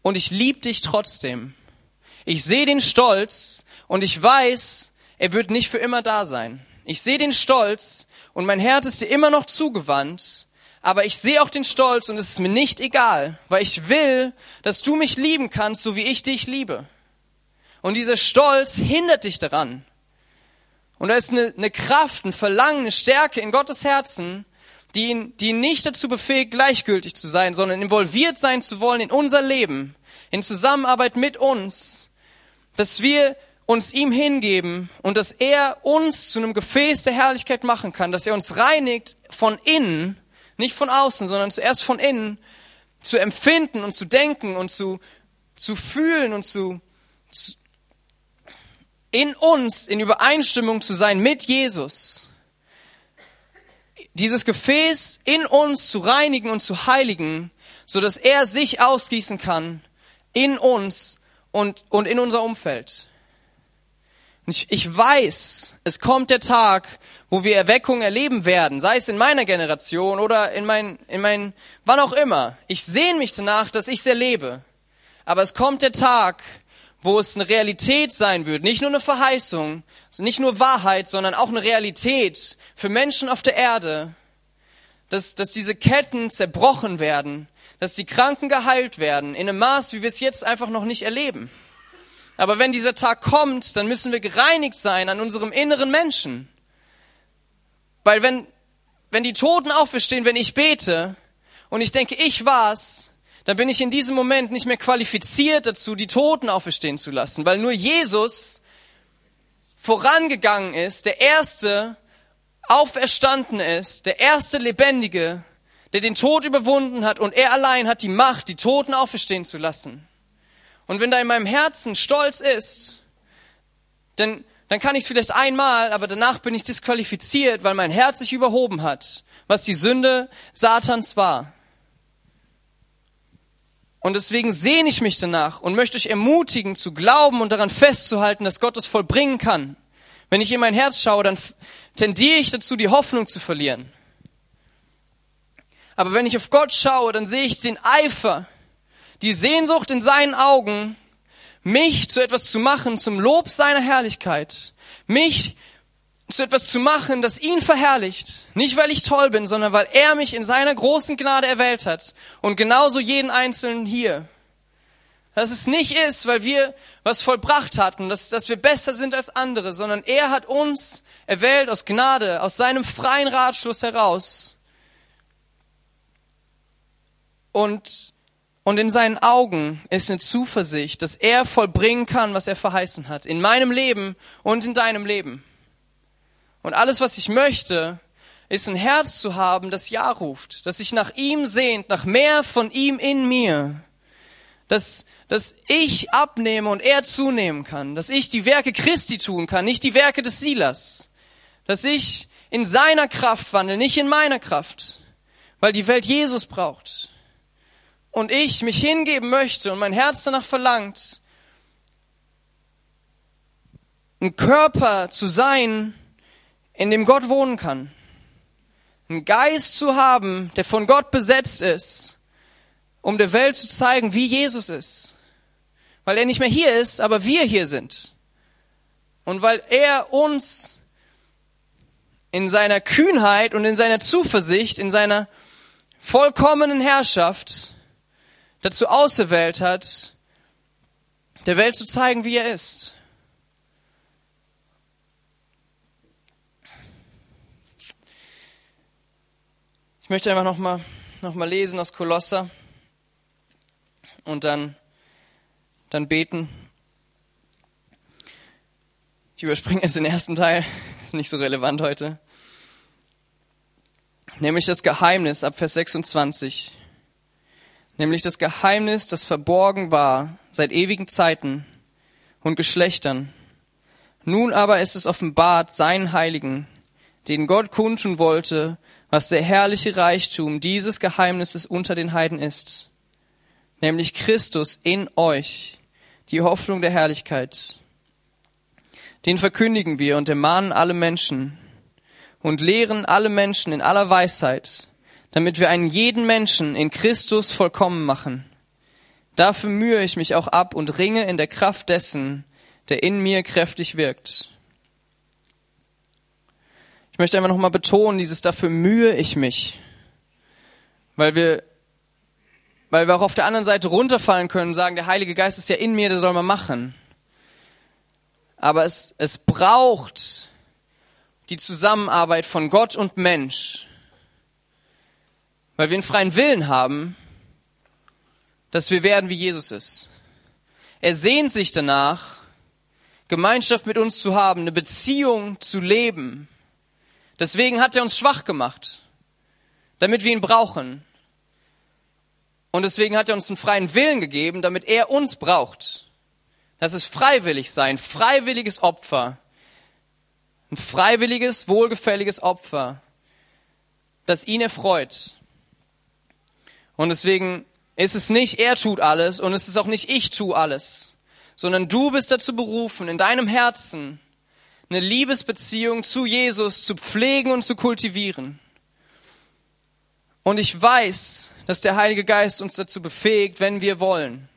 [SPEAKER 2] und ich liebe dich trotzdem. Ich sehe den Stolz und ich weiß, er wird nicht für immer da sein. Ich sehe den Stolz und mein Herz ist dir immer noch zugewandt, aber ich sehe auch den Stolz und es ist mir nicht egal, weil ich will, dass du mich lieben kannst, so wie ich dich liebe. Und dieser Stolz hindert dich daran. Und da ist eine, eine Kraft, ein Verlangen, eine Stärke in Gottes Herzen, die ihn, die ihn nicht dazu befähigt, gleichgültig zu sein, sondern involviert sein zu wollen in unser Leben, in Zusammenarbeit mit uns, dass wir uns ihm hingeben und dass er uns zu einem Gefäß der Herrlichkeit machen kann, dass er uns reinigt von innen, nicht von außen, sondern zuerst von innen, zu empfinden und zu denken und zu, zu fühlen und zu, zu in uns in Übereinstimmung zu sein mit Jesus. Dieses Gefäß in uns zu reinigen und zu heiligen, so dass er sich ausgießen kann in uns und, und in unser Umfeld. Ich, ich weiß, es kommt der Tag, wo wir Erweckung erleben werden, sei es in meiner Generation oder in mein, in mein, wann auch immer. Ich sehne mich danach, dass ich es erlebe. Aber es kommt der Tag, wo es eine Realität sein wird, nicht nur eine Verheißung, nicht nur Wahrheit, sondern auch eine Realität für Menschen auf der Erde, dass, dass diese Ketten zerbrochen werden, dass die Kranken geheilt werden, in einem Maß, wie wir es jetzt einfach noch nicht erleben. Aber wenn dieser Tag kommt, dann müssen wir gereinigt sein an unserem inneren Menschen. Weil wenn, wenn die Toten auferstehen, wenn ich bete und ich denke, ich war's, dann bin ich in diesem Moment nicht mehr qualifiziert dazu, die Toten auferstehen zu lassen, weil nur Jesus vorangegangen ist, der erste auferstanden ist, der erste Lebendige, der den Tod überwunden hat und er allein hat die Macht, die Toten auferstehen zu lassen. Und wenn da in meinem Herzen Stolz ist, dann, dann kann ich es vielleicht einmal, aber danach bin ich disqualifiziert, weil mein Herz sich überhoben hat, was die Sünde Satans war. Und deswegen sehne ich mich danach und möchte euch ermutigen zu glauben und daran festzuhalten, dass Gott es vollbringen kann. Wenn ich in mein Herz schaue, dann tendiere ich dazu, die Hoffnung zu verlieren. Aber wenn ich auf Gott schaue, dann sehe ich den Eifer, die Sehnsucht in seinen Augen, mich zu etwas zu machen zum Lob seiner Herrlichkeit, mich zu etwas zu machen, das ihn verherrlicht. Nicht, weil ich toll bin, sondern weil er mich in seiner großen Gnade erwählt hat. Und genauso jeden Einzelnen hier. Dass es nicht ist, weil wir was vollbracht hatten, dass, dass wir besser sind als andere, sondern er hat uns erwählt aus Gnade, aus seinem freien Ratschluss heraus. Und, und in seinen Augen ist eine Zuversicht, dass er vollbringen kann, was er verheißen hat. In meinem Leben und in deinem Leben. Und alles, was ich möchte, ist ein Herz zu haben, das Ja ruft, das sich nach ihm sehnt, nach mehr von ihm in mir, dass, dass ich abnehme und er zunehmen kann, dass ich die Werke Christi tun kann, nicht die Werke des Silas, dass ich in seiner Kraft wandle, nicht in meiner Kraft, weil die Welt Jesus braucht. Und ich mich hingeben möchte und mein Herz danach verlangt, ein Körper zu sein, in dem Gott wohnen kann. Einen Geist zu haben, der von Gott besetzt ist, um der Welt zu zeigen, wie Jesus ist. Weil er nicht mehr hier ist, aber wir hier sind. Und weil er uns in seiner Kühnheit und in seiner Zuversicht, in seiner vollkommenen Herrschaft dazu auserwählt hat, der Welt zu zeigen, wie er ist. möchte einfach nochmal noch mal lesen aus Kolosser und dann, dann beten. Ich überspringe jetzt den ersten Teil, ist nicht so relevant heute. Nämlich das Geheimnis ab Vers 26. Nämlich das Geheimnis, das verborgen war seit ewigen Zeiten und Geschlechtern. Nun aber ist es offenbart seinen Heiligen, denen Gott kundtun wollte, was der herrliche Reichtum dieses Geheimnisses unter den Heiden ist, nämlich Christus in euch, die Hoffnung der Herrlichkeit. Den verkündigen wir und ermahnen alle Menschen und lehren alle Menschen in aller Weisheit, damit wir einen jeden Menschen in Christus vollkommen machen. Dafür mühe ich mich auch ab und ringe in der Kraft dessen, der in mir kräftig wirkt möchte einfach nochmal betonen, dieses dafür mühe ich mich. Weil wir, weil wir auch auf der anderen Seite runterfallen können und sagen, der Heilige Geist ist ja in mir, der soll man machen. Aber es, es braucht die Zusammenarbeit von Gott und Mensch. Weil wir einen freien Willen haben, dass wir werden, wie Jesus ist. Er sehnt sich danach, Gemeinschaft mit uns zu haben, eine Beziehung zu leben. Deswegen hat er uns schwach gemacht, damit wir ihn brauchen. Und deswegen hat er uns einen freien Willen gegeben, damit er uns braucht. Das ist freiwillig sein, freiwilliges Opfer. Ein freiwilliges, wohlgefälliges Opfer, das ihn erfreut. Und deswegen ist es nicht, er tut alles und es ist auch nicht, ich tue alles, sondern du bist dazu berufen, in deinem Herzen eine Liebesbeziehung zu Jesus zu pflegen und zu kultivieren. Und ich weiß, dass der Heilige Geist uns dazu befähigt, wenn wir wollen.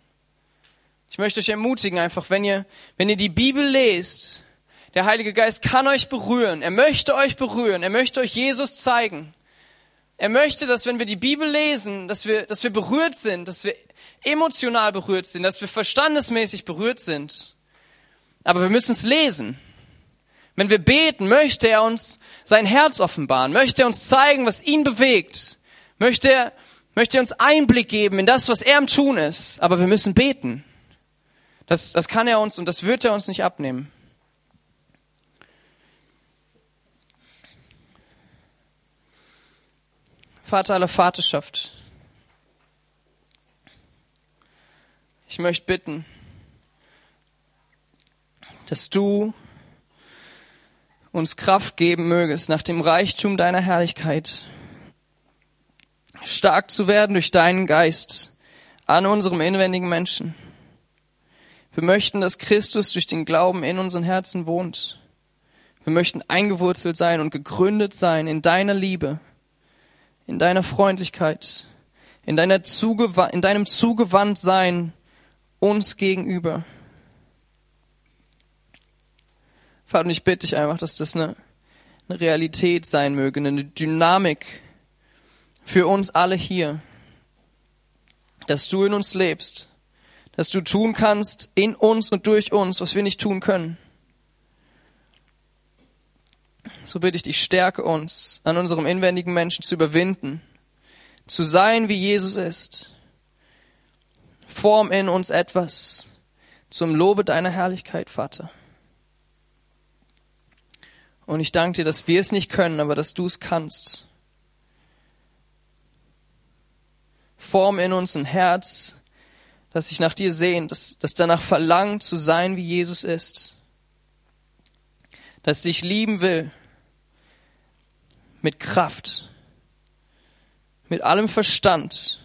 [SPEAKER 2] Ich möchte euch ermutigen, einfach, wenn ihr, wenn ihr die Bibel lest, der Heilige Geist kann euch berühren. Er möchte euch berühren. Er möchte euch Jesus zeigen. Er möchte, dass wenn wir die Bibel lesen, dass wir, dass wir berührt sind, dass wir emotional berührt sind, dass wir verstandesmäßig berührt sind. Aber wir müssen es lesen. Wenn wir beten, möchte er uns sein Herz offenbaren, möchte er uns zeigen, was ihn bewegt, möchte er, möchte er uns Einblick geben in das, was er am Tun ist. Aber wir müssen beten. Das, das kann er uns und das wird er uns nicht abnehmen. Vater aller Vaterschaft, ich möchte bitten, dass du uns Kraft geben mögest, nach dem Reichtum deiner Herrlichkeit stark zu werden durch deinen Geist an unserem inwendigen Menschen. Wir möchten, dass Christus durch den Glauben in unseren Herzen wohnt. Wir möchten eingewurzelt sein und gegründet sein in deiner Liebe in deiner Freundlichkeit, in, deiner Zugew in deinem Zugewandtsein uns gegenüber. Vater, ich bitte dich einfach, dass das eine, eine Realität sein möge, eine Dynamik für uns alle hier, dass du in uns lebst, dass du tun kannst in uns und durch uns, was wir nicht tun können. So bitte ich dich, stärke uns, an unserem inwendigen Menschen zu überwinden, zu sein, wie Jesus ist. Form in uns etwas zum Lobe deiner Herrlichkeit, Vater. Und ich danke dir, dass wir es nicht können, aber dass du es kannst. Form in uns ein Herz, das sich nach dir sehnt, das, das danach verlangt zu sein, wie Jesus ist, das dich lieben will mit Kraft, mit allem Verstand,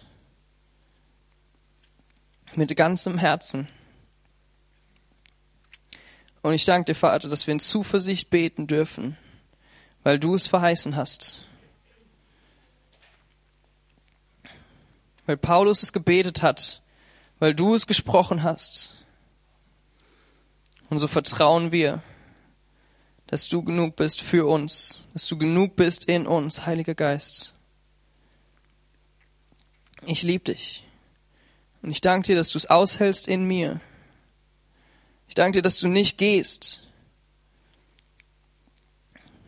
[SPEAKER 2] mit ganzem Herzen. Und ich danke dir, Vater, dass wir in Zuversicht beten dürfen, weil du es verheißen hast. Weil Paulus es gebetet hat, weil du es gesprochen hast. Und so vertrauen wir, dass du genug bist für uns, dass du genug bist in uns, Heiliger Geist. Ich liebe dich. Und ich danke dir, dass du es aushältst in mir. Ich danke dir, dass du nicht gehst,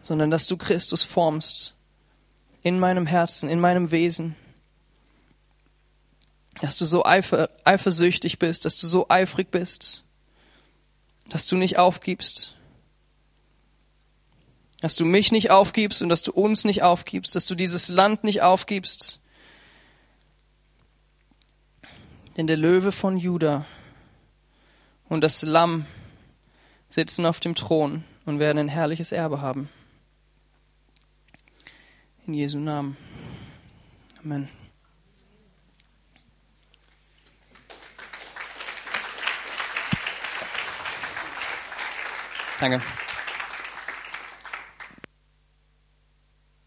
[SPEAKER 2] sondern dass du Christus formst in meinem Herzen, in meinem Wesen. Dass du so eifer, eifersüchtig bist, dass du so eifrig bist, dass du nicht aufgibst, dass du mich nicht aufgibst und dass du uns nicht aufgibst, dass du dieses Land nicht aufgibst. Denn der Löwe von Juda und das Lamm sitzen auf dem Thron und werden ein herrliches Erbe haben. In Jesu Namen. Amen. Danke.